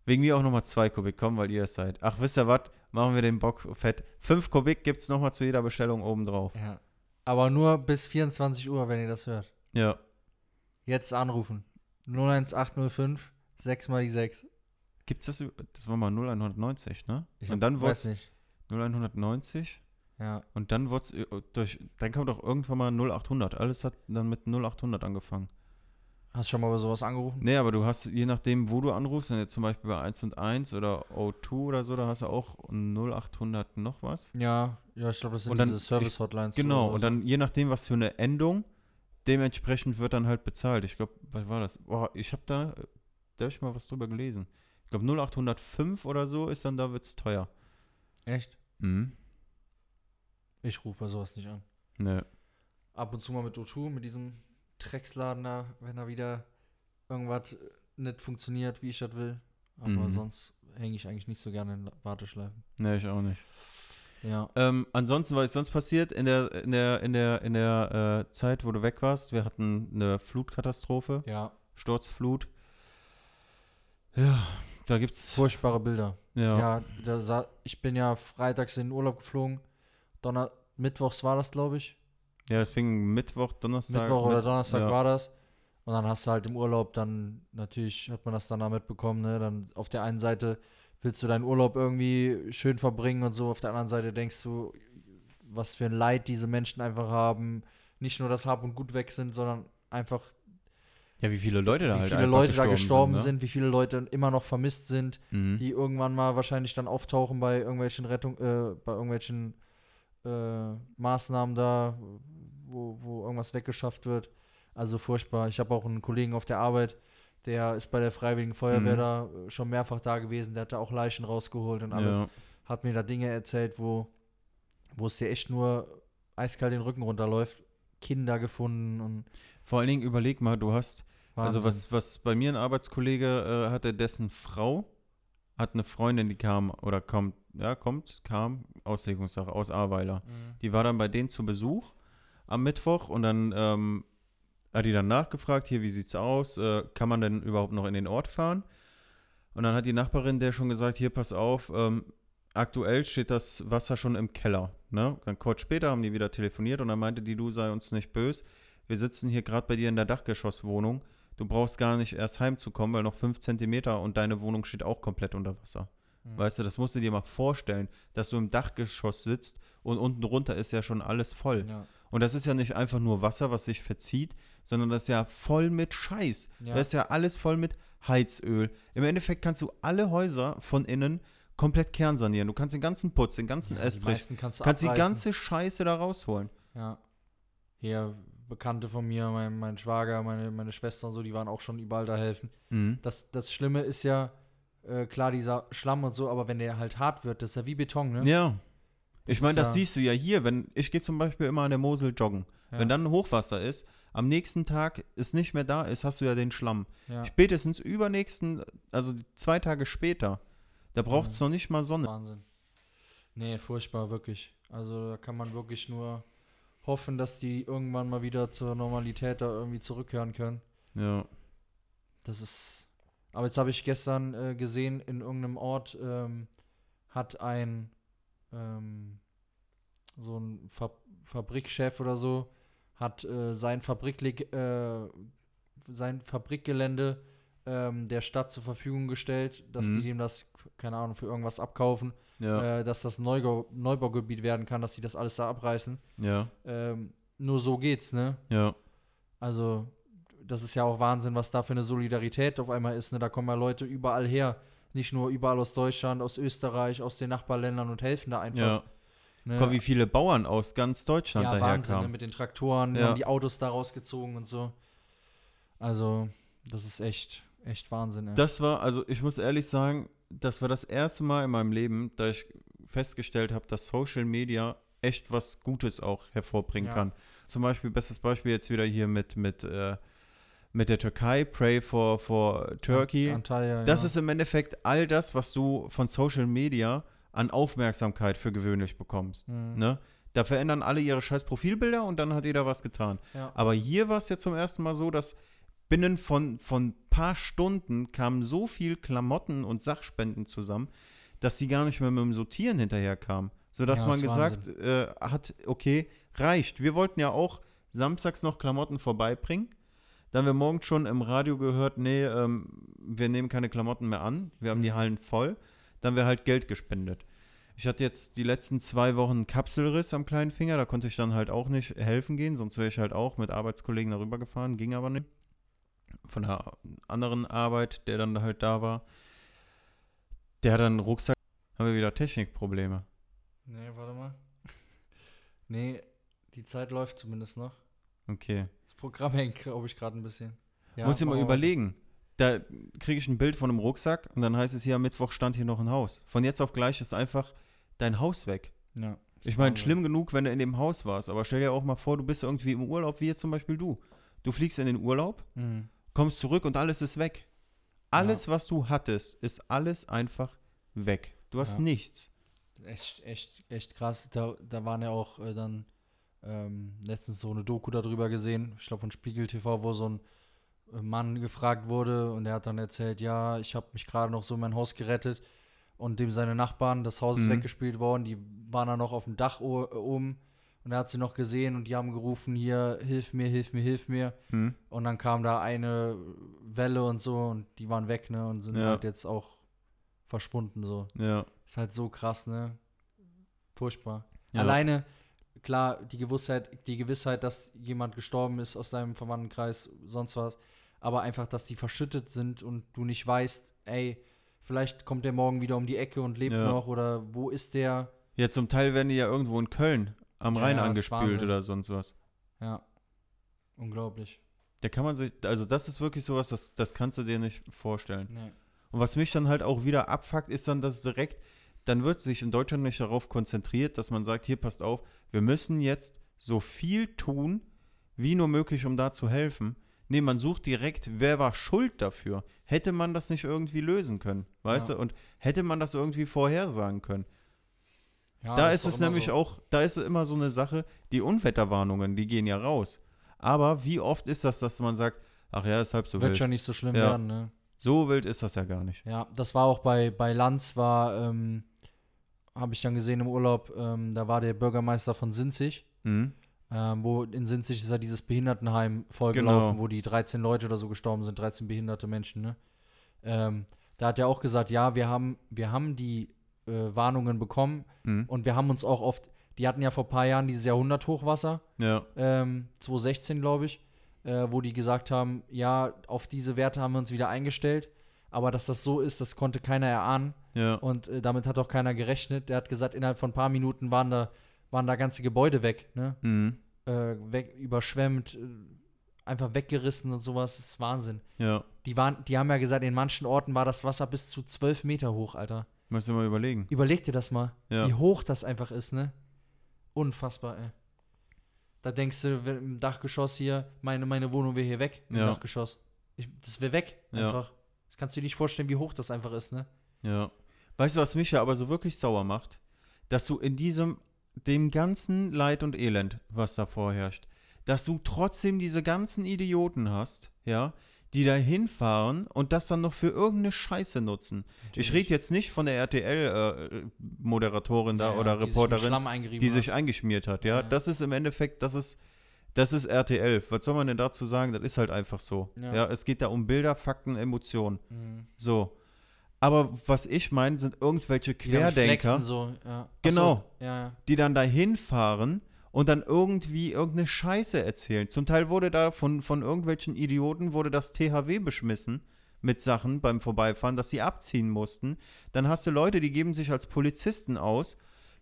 Wegen mir auch nochmal zwei Kubik kommen, weil ihr es seid. Ach, wisst ihr was? Machen wir den Bock fett. Fünf Kubik gibt's nochmal zu jeder Bestellung oben drauf. ja. Aber nur bis 24 Uhr, wenn ihr das hört. Ja. Jetzt anrufen. 01805 6 mal die 6. Gibt's das? Das war mal 0190, ne? Ich und dann weiß wird's nicht. 0190 Ja. und dann wird's äh, durch, dann kommt auch irgendwann mal 0800. Alles hat dann mit 0800 angefangen. Hast du schon mal über sowas angerufen? Nee, aber du hast, je nachdem, wo du anrufst, wenn jetzt zum Beispiel bei 1 und 1 oder O2 oder so, da hast du auch 0800 noch was. Ja, ja, ich glaube, das sind dann- diese Service-Hotlines. Genau, und so. dann je nachdem, was für eine Endung, dementsprechend wird dann halt bezahlt. Ich glaube, was war das? Boah, ich habe da, da habe ich mal was drüber gelesen. Ich glaube 0805 oder so ist dann, da wird's teuer. Echt? Mhm. Ich rufe bei sowas nicht an. Ne. Ab und zu mal mit O2, mit diesem Drecksladen da, wenn da wieder irgendwas nicht funktioniert, wie ich das will. Aber Mhm. sonst hänge ich eigentlich nicht so gerne in Warteschleifen. Ne, ich auch nicht. Ja. Ähm, ansonsten, was ist sonst passiert in der, in der, in der, in der äh, Zeit, wo du weg warst? Wir hatten eine Flutkatastrophe, Ja. Sturzflut. Ja, da gibt's. Furchtbare Bilder. Ja. Ja, ich bin ja freitags in den Urlaub geflogen. Donner Mittwochs war das, glaube ich. Ja, es fing Mittwoch, Donnerstag. Mittwoch oder Mitt- Donnerstag ja. war das. Und dann hast du halt im Urlaub dann, natürlich hat man das dann da mitbekommen, ne? Dann auf der einen Seite willst du deinen Urlaub irgendwie schön verbringen und so, auf der anderen Seite denkst du, was für ein Leid diese Menschen einfach haben. Nicht nur, dass Hab und Gut weg sind, sondern einfach, Ja, wie viele Leute da wie halt viele Leute da gestorben ne? sind, wie viele Leute immer noch vermisst sind Mhm. die irgendwann mal wahrscheinlich dann auftauchen bei irgendwelchen Rettung, äh, bei irgendwelchen äh, Maßnahmen da, wo, wo irgendwas weggeschafft wird. Also furchtbar. Ich habe auch einen Kollegen auf der Arbeit, der ist bei der Freiwilligen Feuerwehr Mhm. da äh, schon mehrfach da gewesen, der hat da auch Leichen rausgeholt und alles. Ja. Hat mir da Dinge erzählt, wo, wo es dir echt nur eiskalt den Rücken runterläuft. Kinder gefunden und Vor allen Dingen überleg mal, du hast, Wahnsinn. also was, was bei mir ein Arbeitskollege äh, hatte, dessen Frau hat eine Freundin, die kam oder kommt, ja, kommt, kam, Auslegungssache, aus Ahrweiler. Mhm. Die war dann bei denen zu Besuch am Mittwoch und dann ähm, hat die dann nachgefragt, hier, wie sieht's aus? Äh, kann man denn überhaupt noch in den Ort fahren? Und dann hat die Nachbarin der schon gesagt, hier, pass auf, ähm, aktuell steht das Wasser schon im Keller. Ne? Dann kurz später haben die wieder telefoniert und dann meinte die, du sei uns nicht böse. Wir sitzen hier gerade bei dir in der Dachgeschosswohnung. Du brauchst gar nicht erst heimzukommen, weil noch fünf Zentimeter und deine Wohnung steht auch komplett unter Wasser. Mhm. Weißt du, das musst du dir mal vorstellen, dass du im Dachgeschoss sitzt und unten drunter ist ja schon alles voll. Ja. Und das ist ja nicht einfach nur Wasser, was sich verzieht, sondern das ist ja voll mit Scheiß. Ja. Das ist ja alles voll mit Heizöl. Im Endeffekt kannst du alle Häuser von innen komplett kernsanieren. Du kannst den ganzen Putz, den ganzen Ja, Estrich, kannst du kannst die ganze Scheiße da rausholen. Ja. Hier, Bekannte von mir, mein, mein Schwager, meine, meine Schwester und so, die waren auch schon überall da helfen. Mhm. Das, das Schlimme ist ja, äh, klar, dieser Schlamm und so, aber wenn der halt hart wird, das ist ja wie Beton, ne? Ja. Ich Das meine, ist das ja- siehst du ja hier, wenn ich gehe zum Beispiel immer an der Mosel joggen. Ja. Wenn dann Hochwasser ist, am nächsten Tag es nicht mehr da ist, hast du ja den Schlamm. ja. Spätestens übernächsten, also zwei Tage später, da braucht es noch nicht mal Sonne. Wahnsinn. Nee, furchtbar, wirklich. Also da kann man wirklich nur hoffen, dass die irgendwann mal wieder zur Normalität da irgendwie zurückkehren können. Ja. Das ist. Aber jetzt habe ich gestern äh, gesehen, in irgendeinem Ort ähm, hat ein ähm, so ein Fa Fabrikchef oder so hat äh, sein Fabrikleg äh, sein Fabrikgelände ähm, der Stadt zur Verfügung gestellt, dass Mhm. die dem das, keine Ahnung, für irgendwas abkaufen, Ja. äh, dass das Neubau Neubaugebiet werden kann, dass sie das alles da abreißen. ja. Ähm, nur so geht's, ne? Ja. Also, das ist ja auch Wahnsinn, was da für eine Solidarität auf einmal ist. Ne? Da kommen ja Leute überall her. Nicht nur überall aus Deutschland, aus Österreich, aus den Nachbarländern und helfen da einfach. Ja. Ne? Guck, wie viele Bauern aus ganz Deutschland ja, Wahnsinn, ne? daherkamen. mit den Traktoren, die Ja. haben die Autos da rausgezogen und so. Also, das ist echt, echt Wahnsinn, ey. Das war, also ich muss ehrlich sagen, das war das erste Mal in meinem Leben, da ich festgestellt habe, dass Social Media echt was Gutes auch hervorbringen Ja. kann. Zum Beispiel, bestes Beispiel jetzt wieder hier mit, mit, äh, mit der Türkei, Pray for, for Turkey. Antalya, Das ja. ist im Endeffekt all das, was du von Social Media an Aufmerksamkeit für gewöhnlich bekommst. Mhm. Ne? Da verändern alle ihre scheiß Profilbilder und dann hat jeder was getan. Ja. Aber hier war es jetzt zum ersten Mal so, dass binnen von, von paar Stunden kamen so viel Klamotten und Sachspenden zusammen, dass die gar nicht mehr mit dem Sortieren hinterher kamen. Sodass Ja, man gesagt äh, hat, okay, reicht. Wir wollten ja auch samstags noch Klamotten vorbeibringen. Dann haben wir morgens schon im Radio gehört, nee, ähm, wir nehmen keine Klamotten mehr an. Wir haben die Mhm. Hallen voll. Dann haben wir halt Geld gespendet. Ich hatte jetzt die letzten zwei Wochen einen Kapselriss am kleinen Finger, da konnte ich dann halt auch nicht helfen gehen, sonst wäre ich halt auch mit Arbeitskollegen darüber gefahren, ging aber nicht. Von der anderen Arbeit, der dann halt da war, der hat dann einen Rucksack, haben wir wieder Technikprobleme. Nee, warte mal. nee, die Zeit läuft zumindest noch. Okay. Das Programm hängt, glaube ich, gerade ein bisschen. Ja, Muss ich mal überlegen. Da kriege ich ein Bild von einem Rucksack und dann heißt es hier am Mittwoch stand hier noch ein Haus. Von jetzt auf gleich ist einfach dein Haus weg. Ja, Ich meine, schlimm genug, wenn du in dem Haus warst, aber stell dir auch mal vor, du bist irgendwie im Urlaub, wie jetzt zum Beispiel du. Du fliegst in den Urlaub, Mhm. Kommst zurück und alles ist weg. Alles, was du hattest, ist alles einfach weg. Du hast Ja. nichts. Echt, echt, echt krass. Da, da waren ja auch äh, dann ähm, letztens so eine Doku darüber gesehen, ich glaube von Spiegel TV, wo so ein äh, Mann gefragt wurde und er hat dann erzählt, ja, ich habe mich gerade noch so in mein Haus gerettet und dem seine Nachbarn, das Haus ist Mhm. weggespielt worden, die waren dann noch auf dem Dach oben und er hat sie noch gesehen und die haben gerufen, hier, hilf mir, hilf mir, hilf mir. Hm? Und dann kam da eine Welle und so und die waren weg, ne, und sind Ja. halt jetzt auch verschwunden, so. Ja. Ist halt so krass, ne? Furchtbar. Ja. Alleine, klar, die Gewissheit, die Gewissheit, dass jemand gestorben ist aus deinem Verwandtenkreis, sonst was, aber einfach, dass die verschüttet sind und du nicht weißt, ey, vielleicht kommt der morgen wieder um die Ecke und lebt Ja. noch oder wo ist der? Ja, zum Teil werden die ja irgendwo in Köln am Rhein ja, angespült oder sonst was. Ja. Unglaublich. Da kann man sich, also das ist wirklich sowas, das, das kannst du dir nicht vorstellen. Nee. Und was mich dann halt auch wieder abfuckt, ist dann, dass direkt, dann wird sich in Deutschland nicht darauf konzentriert, dass man sagt, hier passt auf, wir müssen jetzt so viel tun, wie nur möglich, um da zu helfen. Nee, man sucht direkt, wer war schuld dafür? Hätte man das nicht irgendwie lösen können, weißt Ja. du? Und hätte man das irgendwie vorhersagen können? Ja, da ist doch es nämlich so. auch, da ist es immer so eine Sache, die Unwetterwarnungen, die gehen ja raus. Aber wie oft ist das, dass man sagt, ach ja, ist halb so Wird wild. schon nicht so schlimm Ja. werden, ne? So wild ist das ja gar nicht. Ja, das war auch bei, bei Lanz, war, ähm, habe ich dann gesehen im Urlaub, ähm, da war der Bürgermeister von Sinzig, Mhm. ähm, wo in Sinzig ist ja dieses Behindertenheim vollgelaufen, Genau. wo die 13 Leute oder so gestorben sind, 13 behinderte Menschen, ne? Ähm, da hat er auch gesagt, ja, wir haben, wir haben die äh, Warnungen bekommen Mhm. und wir haben uns auch oft, die hatten ja vor ein paar Jahren dieses Jahrhunderthochwasser, Ja, ähm, 2016, glaube ich, äh, wo die gesagt haben, ja, auf diese Werte haben wir uns wieder eingestellt, aber dass das so ist, das konnte keiner erahnen ja. und äh, damit hat auch keiner gerechnet. Der hat gesagt, innerhalb von ein paar Minuten waren da, waren da ganze Gebäude weg, ne? Mhm. Äh, weg, überschwemmt, äh, einfach weggerissen und sowas, das ist Wahnsinn. Ja. Die, waren, die haben ja gesagt, in manchen Orten war das Wasser bis zu 12 Meter hoch, Alter. Musst du mal überlegen. Überleg dir das mal, Ja. wie hoch das einfach ist, ne? Unfassbar, ey. Da denkst du, im Dachgeschoss hier, meine, meine Wohnung wäre hier weg, im Ja. Dachgeschoss. Ich, das wäre weg, Ja. einfach. Das kannst du dir nicht vorstellen, wie hoch das einfach ist, ne? Ja. Weißt du, was mich ja aber so wirklich sauer macht? Dass du in diesem, dem ganzen Leid und Elend, was da vorherrscht, dass du trotzdem diese ganzen Idioten hast, ja, die da hinfahren und das dann noch für irgendeine Scheiße nutzen. Ich rede jetzt nicht von der RTL-Moderatorin da Ja, oder die sich Reporterin, eingerieben die hat. sich eingeschmiert hat, ja? Ja. Das ist im Endeffekt, das ist, das ist RTL. Was soll man denn dazu sagen? Das ist halt einfach so. Ja. ja es geht da um Bilder, Fakten, Emotionen. Mhm. So. Aber was ich meine, sind irgendwelche Querdenker, So. Genau. So, die dann da hinfahren und dann irgendwie irgendeine Scheiße erzählen. Zum Teil wurde da von, von irgendwelchen Idioten wurde das THW beschmissen mit Sachen beim Vorbeifahren, dass sie abziehen mussten. Dann hast du Leute, die geben sich als Polizisten aus,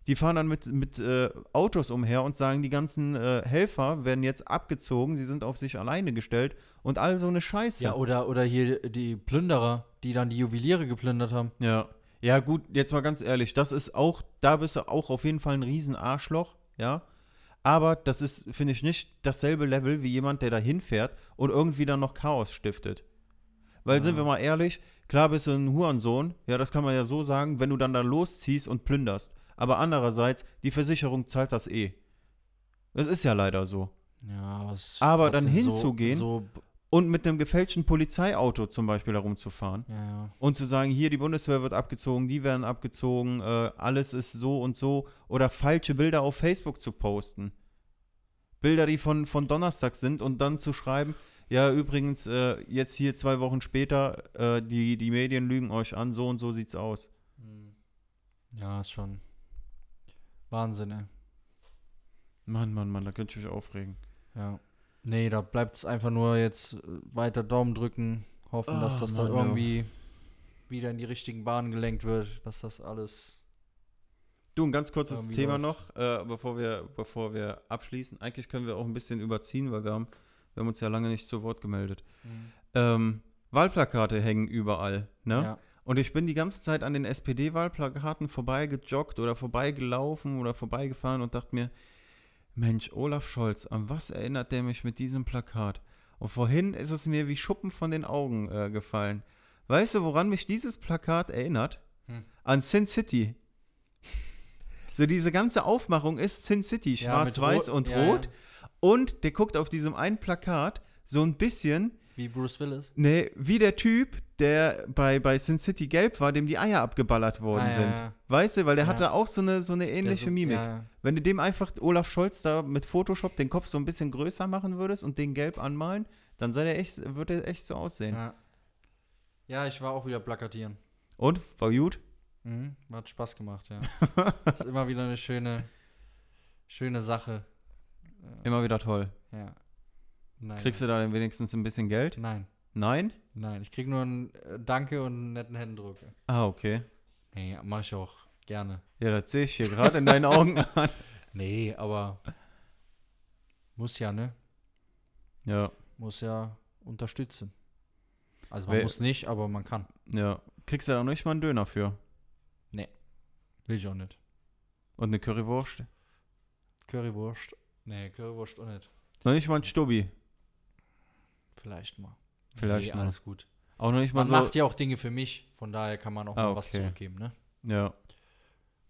Die fahren dann mit, mit äh, Autos umher und sagen, die ganzen äh, Helfer werden jetzt abgezogen, sie sind auf sich alleine gestellt und all so eine Scheiße. Ja, oder, oder hier die Plünderer, die dann die Juweliere geplündert haben. Ja. Ja, gut, jetzt mal ganz ehrlich, das ist auch, da bist du auch auf jeden Fall ein Riesenarschloch, ja. Aber das ist, finde ich, nicht dasselbe Level wie jemand, der da hinfährt und irgendwie dann noch Chaos stiftet. Weil, sind wir mal ehrlich, klar bist du ein Hurensohn, ja, das kann man ja so sagen, wenn du dann da losziehst und plünderst. Aber andererseits, die Versicherung zahlt das eh. Das ist ja leider so. Ja, was Aber dann hinzugehen- So, Und mit einem gefälschten Polizeiauto zum Beispiel herumzufahren. ja, ja. Und zu sagen, hier, die Bundeswehr wird abgezogen, die werden abgezogen, äh, alles ist so und so. Oder falsche Bilder auf Facebook zu posten. Bilder, die von, von Donnerstag sind und dann zu schreiben, ja, übrigens, äh, jetzt hier zwei Wochen später, äh, die, die Medien lügen euch an, so und so sieht's aus. Hm. Ja, ist schon Wahnsinn, ey. Mann, Mann, Mann, da könnte ich mich aufregen. Ja. Nee, da bleibt es einfach nur jetzt äh, weiter Daumen drücken, hoffen, dass Ah, das da Mann, ja. irgendwie wieder in die richtigen Bahnen gelenkt wird, dass das alles. Du, ein ganz kurzes Thema läuft. noch, äh, bevor, wir, bevor wir abschließen. Eigentlich können wir auch ein bisschen überziehen, weil wir haben, wir haben uns ja lange nicht zu Wort gemeldet. Ähm, Wahlplakate hängen überall, ne? Ja. Und ich bin die ganze Zeit an den SPD-Wahlplakaten vorbeigejoggt oder vorbeigelaufen oder vorbeigefahren und dachte mir, Mensch, Olaf Scholz, an was erinnert der mich mit diesem Plakat? Und vorhin ist es mir wie Schuppen von den Augen äh, gefallen. Weißt du, woran mich dieses Plakat erinnert? Hm. An Sin City. so diese ganze Aufmachung ist Sin City, schwarz-weiß und ja, rot. ja. Und der guckt auf diesem einen Plakat so ein bisschen Wie Bruce Willis. Nee, wie der Typ, der bei, bei Sin City gelb war, dem die Eier abgeballert worden Ah, sind. ja. Weißt du, weil der Ja. hatte auch so eine, so eine ähnliche so- Mimik. Wenn du dem einfach Olaf Scholz da mit Photoshop den Kopf so ein bisschen größer machen würdest und den gelb anmalen, dann sei der echt, würde er echt so aussehen. Ja. ja, ich war auch wieder plakatieren. Und? War gut? Mhm. Hat Spaß gemacht, ja. ist immer wieder eine schöne, schöne Sache. Immer wieder toll. Ja. Nein. Kriegst du da denn wenigstens ein bisschen Geld? Nein, Nein? nein. Ich krieg nur ein äh, Danke und einen netten Händedruck. Ah, okay. Nee, mach ich auch gerne. Ja, das sehe ich hier gerade in deinen Augen an. Nee, aber muss ja, ne? Ja, Muss ja unterstützen. Also man Wer- muss nicht, aber man kann. ja. Kriegst du da noch nicht mal einen Döner für? Will ich auch nicht. Und eine Currywurst? Currywurst. Nee, Currywurst auch nicht. Noch nicht mal ein Stubbi. Vielleicht mal. Vielleicht nee, mal. alles gut. Auch noch nicht mal Man so. macht ja auch Dinge für mich, von daher kann man auch Ah, mal was okay. zurückgeben, ne? ja.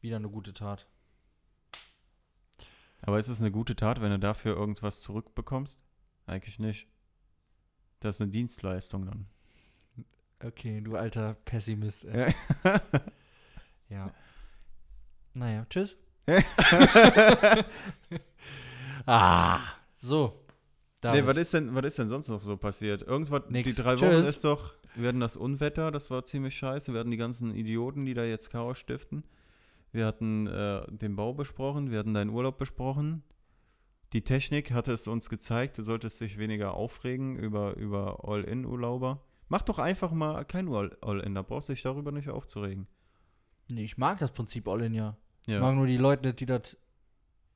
Wieder eine gute Tat. Aber ist es eine gute Tat, wenn du dafür irgendwas zurückbekommst? Eigentlich nicht. Das ist eine Dienstleistung dann. Okay, du alter Pessimist. Ey. Ja. Ja. Naja, tschüss. ah, so. Nee, David. was ist, denn, was ist denn sonst noch so passiert? Irgendwas, Nix. die drei Tschüss. Wochen ist doch, wir hatten das Unwetter, das war ziemlich scheiße. Wir hatten die ganzen Idioten, die da jetzt Chaos stiften. Wir hatten äh, den Bau besprochen, wir hatten deinen Urlaub besprochen. Die Technik hatte es uns gezeigt, du solltest dich weniger aufregen über, über All-In-Urlauber. Mach doch einfach mal kein All- All-In, da brauchst du dich darüber nicht aufzuregen. Nee, ich mag das Prinzip All-In ja. Ich Ja. mag nur die Leute die das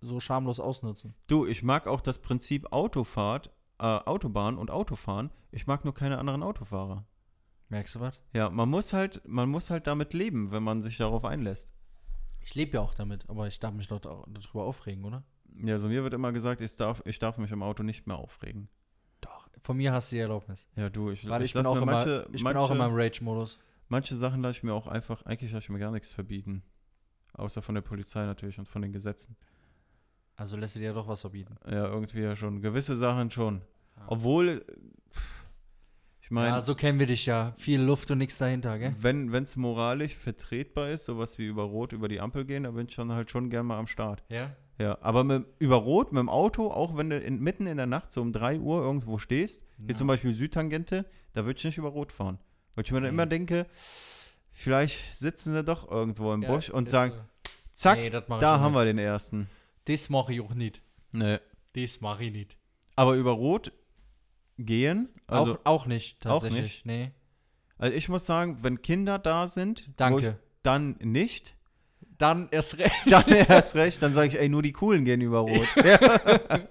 so schamlos ausnutzen. Du, ich mag auch das Prinzip Autofahrt, äh, Autobahn und Autofahren. Ich mag nur keine anderen Autofahrer. Merkst du was? Ja, man muss halt, man muss halt damit leben, wenn man sich darauf einlässt. Ich lebe ja auch damit, aber ich darf mich doch da- darüber aufregen, oder? Ja, so mir wird immer gesagt, ich darf, ich darf mich im Auto nicht mehr aufregen. Doch. Von mir hast du die Erlaubnis. Ja, du, ich, Weil ich, bin, auch immer, manche, ich manche, bin auch immer im Rage-Modus. manche Sachen lasse ich mir auch einfach, eigentlich lasse ich mir gar nichts verbieten. Außer von der Polizei natürlich und von den Gesetzen. Also lässt du dir ja doch was verbieten. Ja, irgendwie ja schon. Gewisse Sachen schon. Ja. Obwohl, ich meine, ja, so kennen wir dich ja. Viel Luft und nichts dahinter, gell? wenn es moralisch vertretbar ist, sowas wie über Rot über die Ampel gehen, da bin ich dann halt schon gern mal am Start. Ja? Ja, aber mit, über Rot mit dem Auto, auch wenn du in, mitten in der Nacht so um 3 Uhr irgendwo stehst, hier Ja. zum Beispiel Südtangente, da würde ich nicht über Rot fahren. Weil ich mir dann Nee. immer denke, vielleicht sitzen sie doch irgendwo im Ja, Busch und sagen, so. zack, Nee, da haben wir den ersten. Das mache ich auch nicht. Nee. Das mache ich nicht. Aber über Rot gehen, also, auch, auch nicht, auch tatsächlich. nicht? Nee. also ich muss sagen, wenn Kinder da sind, ich, dann nicht. dann erst recht. Dann erst recht, dann sage ich, ey, nur die Coolen gehen über Rot. Ja.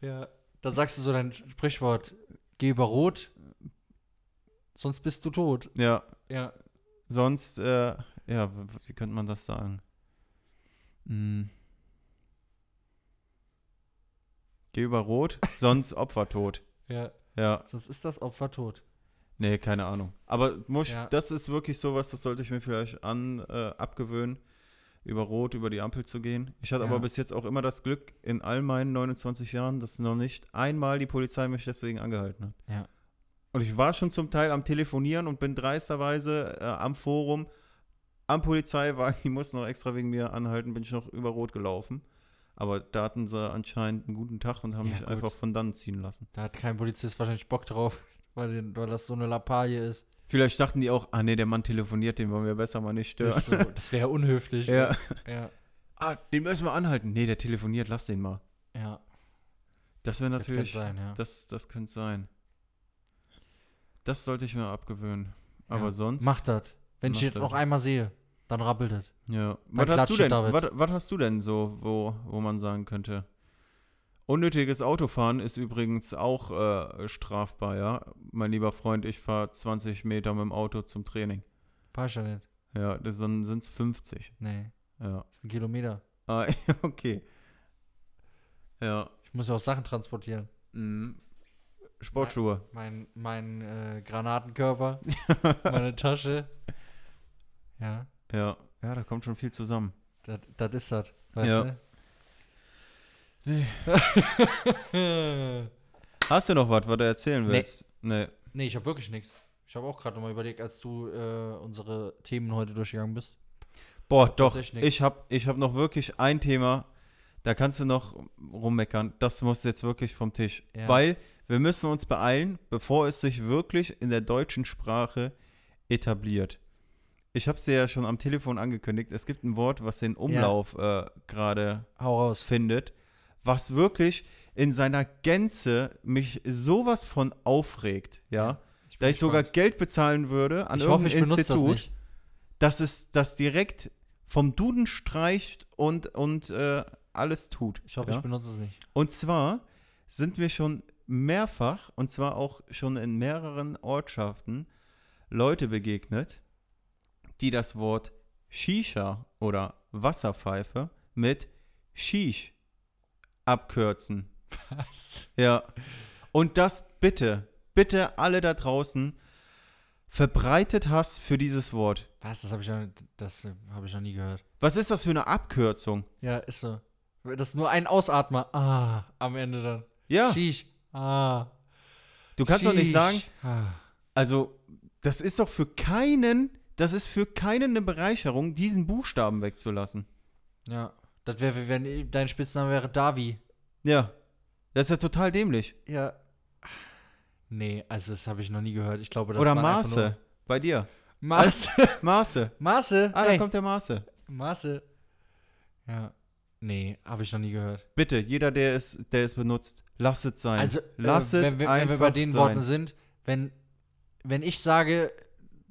Ja. Dann sagst du so dein Sprichwort, geh über Rot, sonst bist du tot. ja. Ja. Sonst, äh, ja, wie könnte man das sagen? Hm. Geh über Rot, sonst Opfertod. Ja. Ja, Sonst ist das Opfer tot. nee, keine Ahnung. Aber muss, Ja. das ist wirklich sowas, das sollte ich mir vielleicht an, äh, abgewöhnen, über Rot, über die Ampel zu gehen. Ich hatte Ja. aber bis jetzt auch immer das Glück, in all meinen 29 Jahren, dass noch nicht einmal die Polizei mich deswegen angehalten hat. Ja. Und ich war schon zum Teil am Telefonieren und bin dreisterweise äh, am Forum, am Polizeiwagen, die mussten noch extra wegen mir anhalten, bin ich noch über Rot gelaufen. Aber da hatten sie anscheinend einen guten Tag und haben Ja, mich gut. einfach von dann ziehen lassen. Da hat kein Polizist wahrscheinlich Bock drauf, weil, weil das so eine Lappalie ist. Vielleicht dachten die auch, ah nee, der Mann telefoniert, den wollen wir besser mal nicht stören. So, das wäre unhöflich. Ja. Ja. Ah, den müssen wir anhalten. Nee, der telefoniert, lass den mal. Ja. Das wäre Das könnte natürlich, sein, ja. das, das könnte sein. Das sollte ich mir abgewöhnen. Aber ja. sonst. Mach das. Wenn ich Mach das das. noch einmal sehe, dann rappelt es. Ja. Dann Was hast du denn? Was, was hast du denn so, wo, wo man sagen könnte? Unnötiges Autofahren ist übrigens auch äh, strafbar, ja. Mein lieber Freund, ich fahre 20 Meter mit dem Auto zum Training. Ich ja nicht. Ja, das, dann sind es 50. Nee, Ja. das ist ein Kilometer. Ah, okay. Ja. Ich muss ja auch Sachen transportieren. Mhm. Sportschuhe. Mein, mein äh, Granatenkörper, meine Tasche. Ja, Ja. Ja, da kommt schon viel zusammen. das ist das. Weißt Ja. du? Nee. Hast du noch was, was du erzählen Nee. willst? Nee. nee, ich habe wirklich nichts. Ich habe auch gerade nochmal überlegt, als du äh, unsere Themen heute durchgegangen bist. Boah, doch. Tatsächlich nix. Ich habe ich hab noch wirklich ein Thema, da kannst du noch rummeckern. Das muss jetzt wirklich vom Tisch. Ja. Weil wir müssen uns beeilen, bevor es sich wirklich in der deutschen Sprache etabliert. Ich habe es dir ja schon am Telefon angekündigt. Es gibt ein Wort, was den Umlauf äh, gerade findet, was wirklich in seiner Gänze mich sowas von aufregt, ja. Ich Da ich sogar gespannt. Geld bezahlen würde an ich hoffe, irgendein das Institut, nicht. dass es das direkt vom Duden streicht und, und äh, alles tut. Ich hoffe, ja? ich benutze es nicht. Und zwar sind wir schon mehrfach, und zwar auch schon in mehreren Ortschaften, Leute begegnet, die das Wort Shisha oder Wasserpfeife mit Shish abkürzen. Was? Ja. Und das bitte, bitte alle da draußen, verbreitet Hass für dieses Wort. Was? Das habe ich, das, äh, hab ich noch nie gehört. Was ist das für eine Abkürzung? Ja, ist so. Das ist nur ein Ausatmer. Ah, am Ende dann. Ja, Sheesh. Ah. du kannst doch nicht Sheesh. sagen, Ah. also das ist doch für keinen, das ist für keinen eine Bereicherung, diesen Buchstaben wegzulassen. Ja. Das wäre, wenn dein Spitzname wäre Davi. Ja, das ist ja total dämlich. Ja. Nee, also das habe ich noch nie gehört. Ich glaube, das Oder Maße, bei dir. Maße. Maße. Maße. Ah, da kommt der Maße. Maße. Ja. Nee, habe ich noch nie gehört. Bitte, jeder, der es, der es benutzt, lass es sein. Also, äh, es wenn, wir- wenn einfach wir bei den sein. Worten sind, wenn, wenn ich sage,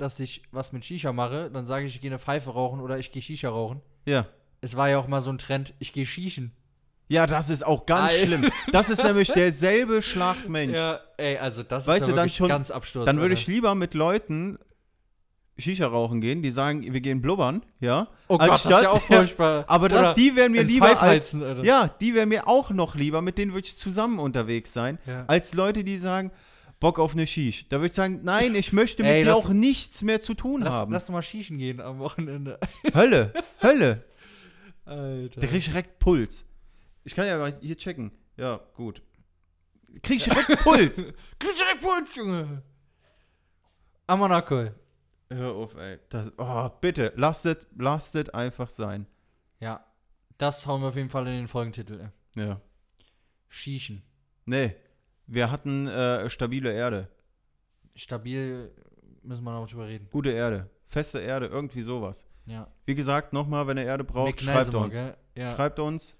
dass ich was mit Shisha mache, dann sage ich, ich gehe eine Pfeife rauchen oder ich gehe Shisha rauchen. Ja. Es war ja auch mal so ein Trend, ich gehe Shishen. Ja, das ist auch ganz Ei. schlimm. Das ist nämlich derselbe Schlagmensch. Ja, ey, also das Weißt ist du, ja dann wirklich schon- ganz Absturz. Dann würde Alter. ich lieber mit Leuten Shisha rauchen gehen, die sagen, wir gehen blubbern, ja. Oh Gott, das ist ja auch furchtbar. aber das, die wären mir lieber als, Alter. ja, die wären mir auch noch lieber, mit denen würde ich zusammen unterwegs sein, Ja. als Leute, die sagen, Bock auf eine Shish. Da würde ich sagen, nein, ich möchte mit Ey, dir lass- auch nichts mehr zu tun Lass, haben. lass mal Shishen gehen am Wochenende. Hölle, Hölle. Alter. Da krieg ich direkt Puls. Ich kann ja mal hier checken. Ja, gut. Krieg ich direkt Puls. Krieg direkt Puls, Junge. Amanakoi. Hör auf, ey. Das, oh, bitte, lasst es lasst es einfach sein. Ja, das hauen wir auf jeden Fall in den Folgentitel. ey. Ja. Shishen. Nee, wir hatten äh, stabile Erde. Stabil müssen wir noch drüber reden. Gute Erde. Feste Erde, irgendwie sowas. Ja. Wie gesagt, nochmal, wenn ihr Erde braucht, Mick schreibt uns. Ja. Schreibt uns.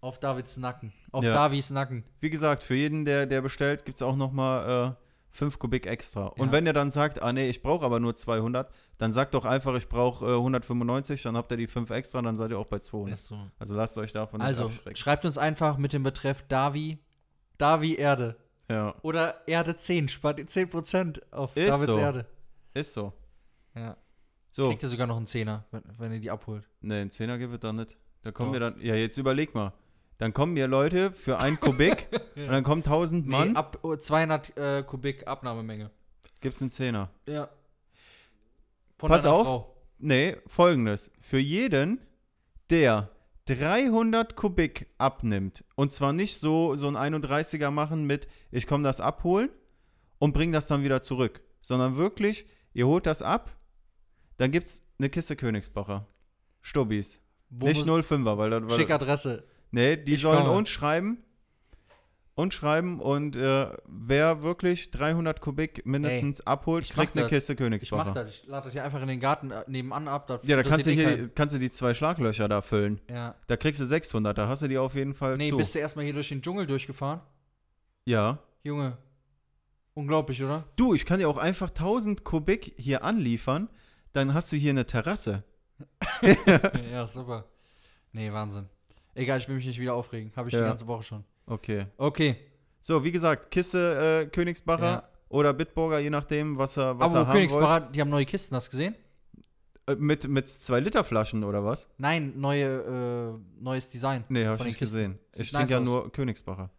Auf Davids Nacken. Auf Ja. Davis Nacken. Wie gesagt, für jeden, der, der bestellt, gibt es auch nochmal 5 Kubik extra. Und Ja. wenn ihr dann sagt, ah nee, ich brauche aber nur 200, dann sagt doch einfach, ich brauche äh, 195, dann habt ihr die 5 extra, dann seid ihr auch bei 200. Ist so. Also lasst euch davon Also, nicht abschrecken. schreibt uns einfach mit dem Betreff Davi, Davi Erde. Ja, Oder Erde 10, spart ihr 10% auf Ist Davids so. Erde. ist so. Ja. So, Kriegt ihr sogar noch einen Zehner, wenn, wenn ihr die abholt. nee, einen Zehner gibt es dann nicht. Da kommen wir dann, ja, jetzt überleg mal. Dann kommen mir Leute für ein Kubik und dann kommen 1000 Mann, Nee, ab oh, 200 äh, Kubik Abnahmemenge. gibt's einen Zehner. Ja. Von Pass deiner auf. Frau. Nee, folgendes. Für jeden, der 300 Kubik abnimmt, und zwar nicht so, so ein 31er machen mit, ich komme das abholen und bring das dann wieder zurück, sondern wirklich, ihr holt das ab, dann gibt's eine Kiste Königsbacher. Stubbis. Wo nicht muss- 05er, weil das. Weil, Schick Adresse. nee, die Ich sollen komme. uns schreiben. Uns schreiben und äh, wer wirklich 300 Kubik mindestens abholt, ich mach kriegt eine das. Kiste Ich Königsbacher. mach das. Ich lade das hier einfach in den Garten äh, nebenan ab. Das, Ja, da kannst du, eh hier, kannst du die zwei Schlaglöcher da füllen. Ja. Da kriegst du 600, da hast du die auf jeden Fall Nee, zu. bist du erstmal hier durch den Dschungel durchgefahren? ja. Junge. Unglaublich, oder? Du, ich kann dir auch einfach 1000 Kubik hier anliefern, dann hast du hier eine Terrasse. ja, super. Nee, Wahnsinn. Egal, ich will mich nicht wieder aufregen. Habe ich Ja. die ganze Woche schon. Okay. Okay. So, wie gesagt, Kiste äh, Königsbacher Ja. oder Bitburger, je nachdem, was er, was er Aber haben Königsbacher, die haben neue Kisten, hast du gesehen? wollt. Äh, mit, mit 2 Liter Flaschen oder was? Nein, neue, äh, neues Design. Nee, habe ich nicht Kisten. gesehen. Sieht ich nice trinke ja aus. nur Königsbacher.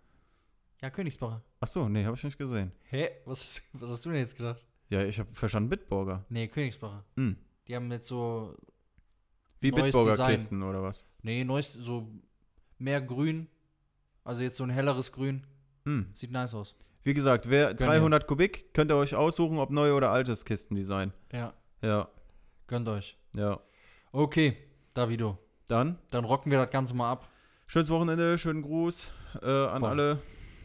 Ja, Königsbacher. Ach so, nee, habe ich nicht gesehen. Hä? Was, ist, was hast du denn jetzt gedacht? Ja, ich habe verstanden Bitburger. Nee, Königsbacher. Hm. Die haben jetzt so, Wie Neues Bitburger Design. Kisten oder was? nee, neues, so mehr grün. Also jetzt so ein helleres Grün. Hm. Sieht nice aus. Wie gesagt, wer Gönn 300 Kubik, könnt ihr euch aussuchen, ob neu oder altes Kistendesign. Ja, Ja, gönnt euch. ja. Okay, Davido. Dann Dann rocken wir das Ganze mal ab. schönes Wochenende, schönen Gruß äh, an Boah. alle.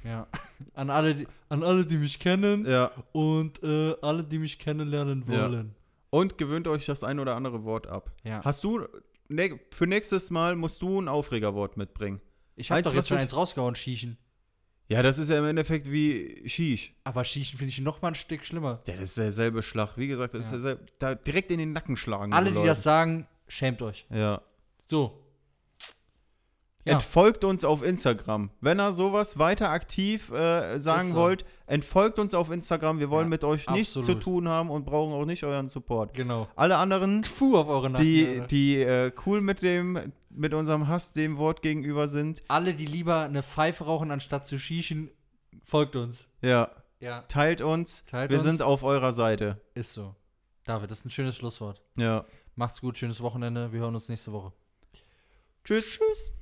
Ja. An alle, die, an alle, die mich kennen Ja. und äh, alle, die mich kennenlernen Ja. wollen. Und gewöhnt euch das ein oder andere Wort ab. Ja. Hast du, ne, für nächstes Mal musst du ein Aufregerwort mitbringen. Ich habe doch jetzt schon eins rausgehauen, Schiechen. Ja, das ist ja im Endeffekt wie Shish. Aber Schiechen finde ich noch mal ein Stück schlimmer. Ja, das ist derselbe Schlag. Wie gesagt, das ist Ja. derselbe. Da direkt in den Nacken schlagen. Alle, die Leute. das sagen, schämt euch. Ja. So. Ja. Entfolgt uns auf Instagram. Wenn ihr sowas weiter aktiv äh, sagen Ist so. wollt, entfolgt uns auf Instagram. Wir wollen Ja, mit euch nichts zu absolut. tun haben und brauchen auch nicht euren Support. Genau. Alle anderen, Fu auf eure Nacken. die, die äh, cool mit dem, mit unserem Hass dem Wort gegenüber sind, Alle, die lieber eine Pfeife rauchen, anstatt zu schießen, folgt uns. ja, Ja. teilt uns. Teilt Wir uns. sind auf eurer Seite. Ist so. David, das ist ein schönes Schlusswort. Ja. Macht's gut, schönes Wochenende. Wir hören uns nächste Woche. Tschüss. Tschüss.